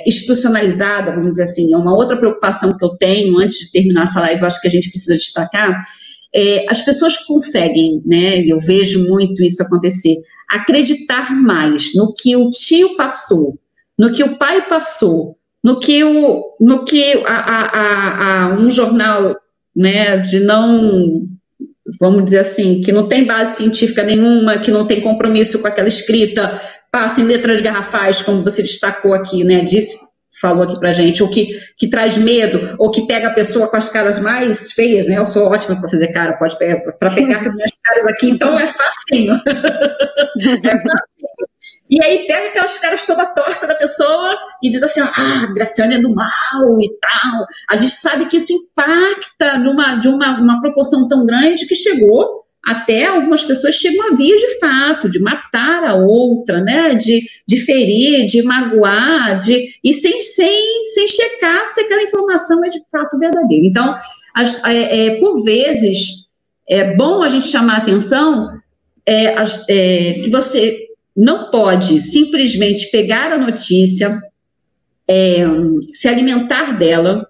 é, institucionalizada, vamos dizer assim, é uma outra preocupação que eu tenho antes de terminar essa live, acho que a gente precisa destacar. É, as pessoas conseguem, né? Eu vejo muito isso acontecer acreditar mais no que o tio passou, no que o pai passou, no que, o, no que a, a, a, um jornal né, de não, vamos dizer assim, que não tem base científica nenhuma, que não tem compromisso com aquela escrita, passa em letras garrafais, como você destacou aqui, né, disse falou aqui pra gente, ou que, que traz medo, ou que pega a pessoa com as caras mais feias, né? Eu sou ótima para fazer cara, pode pegar, para pegar com minhas caras aqui, então é facinho. é facinho. E aí pega aquelas caras toda torta da pessoa e diz assim, ah, Graciane é do mal e tal. A gente sabe que isso impacta numa, de uma, uma proporção tão grande que chegou até algumas pessoas chegam a via de fato, de matar a outra, né? De, de ferir, de magoar, de, e sem, sem, sem checar se aquela informação é de fato verdadeira. Então, as, é, é, por vezes, é bom a gente chamar atenção é, é, que você não pode simplesmente pegar a notícia, é, se alimentar dela,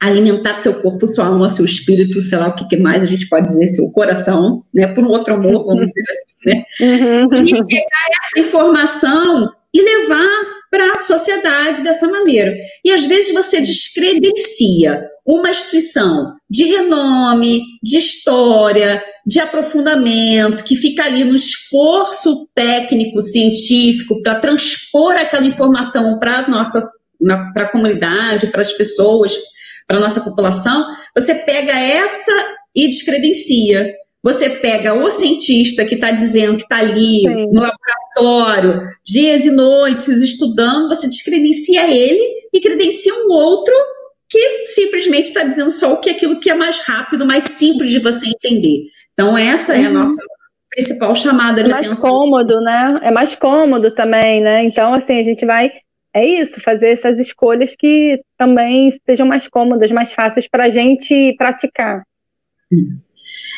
alimentar seu corpo, sua alma, seu espírito, sei lá o que, mais a gente pode dizer, seu coração, né, por um outro amor, vamos dizer assim, né, uhum. e pegar essa informação e levar para a sociedade dessa maneira. E às vezes você descredencia uma instituição de renome, de história, de aprofundamento, que fica ali no esforço técnico, científico, para transpor aquela informação para a nossa para a comunidade, para as pessoas, para a nossa população, você pega essa e descredencia. Você pega o cientista que está dizendo que está ali Sim. no laboratório, dias e noites estudando, você descredencia ele e credencia um outro que simplesmente está dizendo só o que é aquilo que é mais rápido, mais simples de você entender. Então, essa é a uhum. nossa principal chamada de é mais atenção. mais cômodo, né? É mais cômodo também, né? Então, assim, a gente vai é isso, fazer essas escolhas que também sejam mais cômodas, mais fáceis para a gente praticar.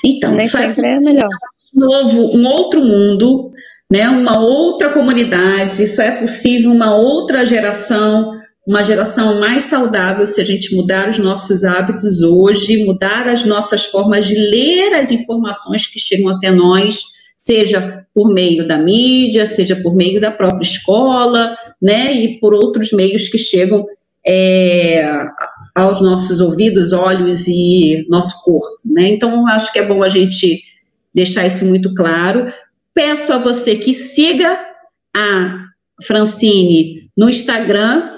Então, Nem sempre é melhor. Um novo, um outro mundo, né, uma outra comunidade, isso é possível uma outra geração, uma geração mais saudável se a gente mudar os nossos hábitos hoje, mudar as nossas formas de ler as informações que chegam até nós, seja por meio da mídia, seja por meio da própria escola, né, e por outros meios que chegam é, aos nossos ouvidos, olhos e nosso corpo, né? Então, acho que é bom a gente deixar isso muito claro. Peço a você que siga a Francine no Instagram,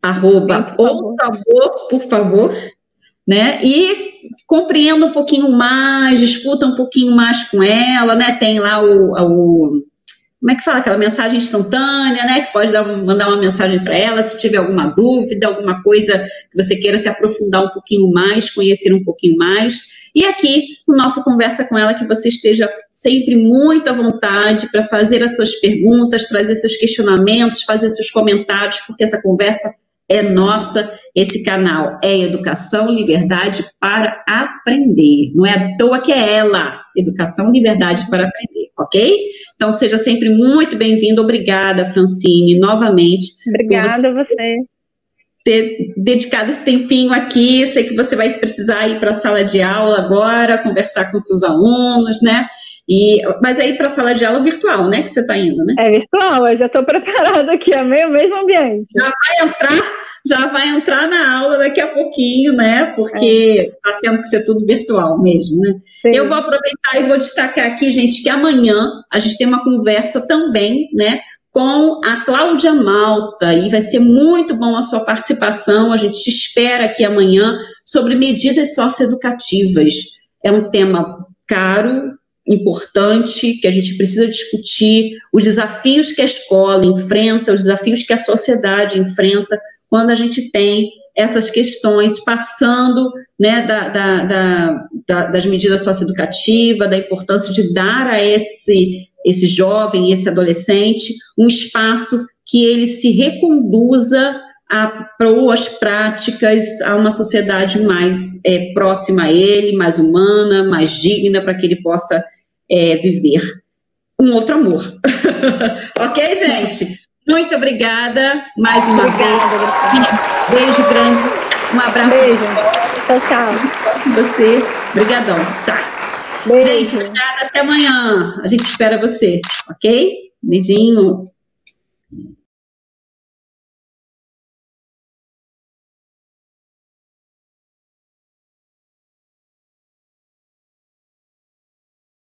arroba amor, por favor, né? E compreenda um pouquinho mais, discuta um pouquinho mais com ela, né? Tem lá o, o como é que fala aquela mensagem instantânea, né? Que pode dar, mandar uma mensagem para ela se tiver alguma dúvida, alguma coisa que você queira se aprofundar um pouquinho mais, conhecer um pouquinho mais. E aqui, no nosso conversa com ela, que você esteja sempre muito à vontade para fazer as suas perguntas, trazer seus questionamentos, fazer seus comentários, porque essa conversa é nossa, esse canal é Educação Liberdade para Aprender. Não é à toa que é ela, Educação Liberdade para Aprender, ok? Então seja sempre muito bem-vindo. Obrigada, Francine, novamente. Obrigada a você. Ter dedicado esse tempinho aqui. Sei que você vai precisar ir para a sala de aula agora, conversar com seus alunos, né? E, mas aí para a sala de aula virtual, né? Que você está indo, né? É virtual, eu já estou preparada aqui, é meio mesmo ambiente. Já vai entrar, já vai entrar na aula daqui a pouquinho, né? Porque está é. tendo que ser tudo virtual mesmo, né? Sim. Eu vou aproveitar e vou destacar aqui, gente, que amanhã a gente tem uma conversa também, né? Com a Cláudia Malta, e vai ser muito bom a sua participação. A gente te espera aqui amanhã sobre medidas socioeducativas. É um tema caro, importante que a gente precisa discutir, os desafios que a escola enfrenta, os desafios que a sociedade enfrenta quando a gente tem essas questões passando né, da, da, da, da, das medidas socioeducativas, da importância de dar a esse, esse jovem, esse adolescente, um espaço que ele se reconduza a boas práticas, a uma sociedade mais é, próxima a ele, mais humana, mais digna, para que ele possa é, viver um outro amor. ok, gente? Muito obrigada mais uma obrigada, vez. Beijo grande, um abraço. Beijo. Tchau, tchau. Você, brigadão. Tá. Beijo. Gente, obrigada. Até amanhã. A gente espera você, ok? Beijinho.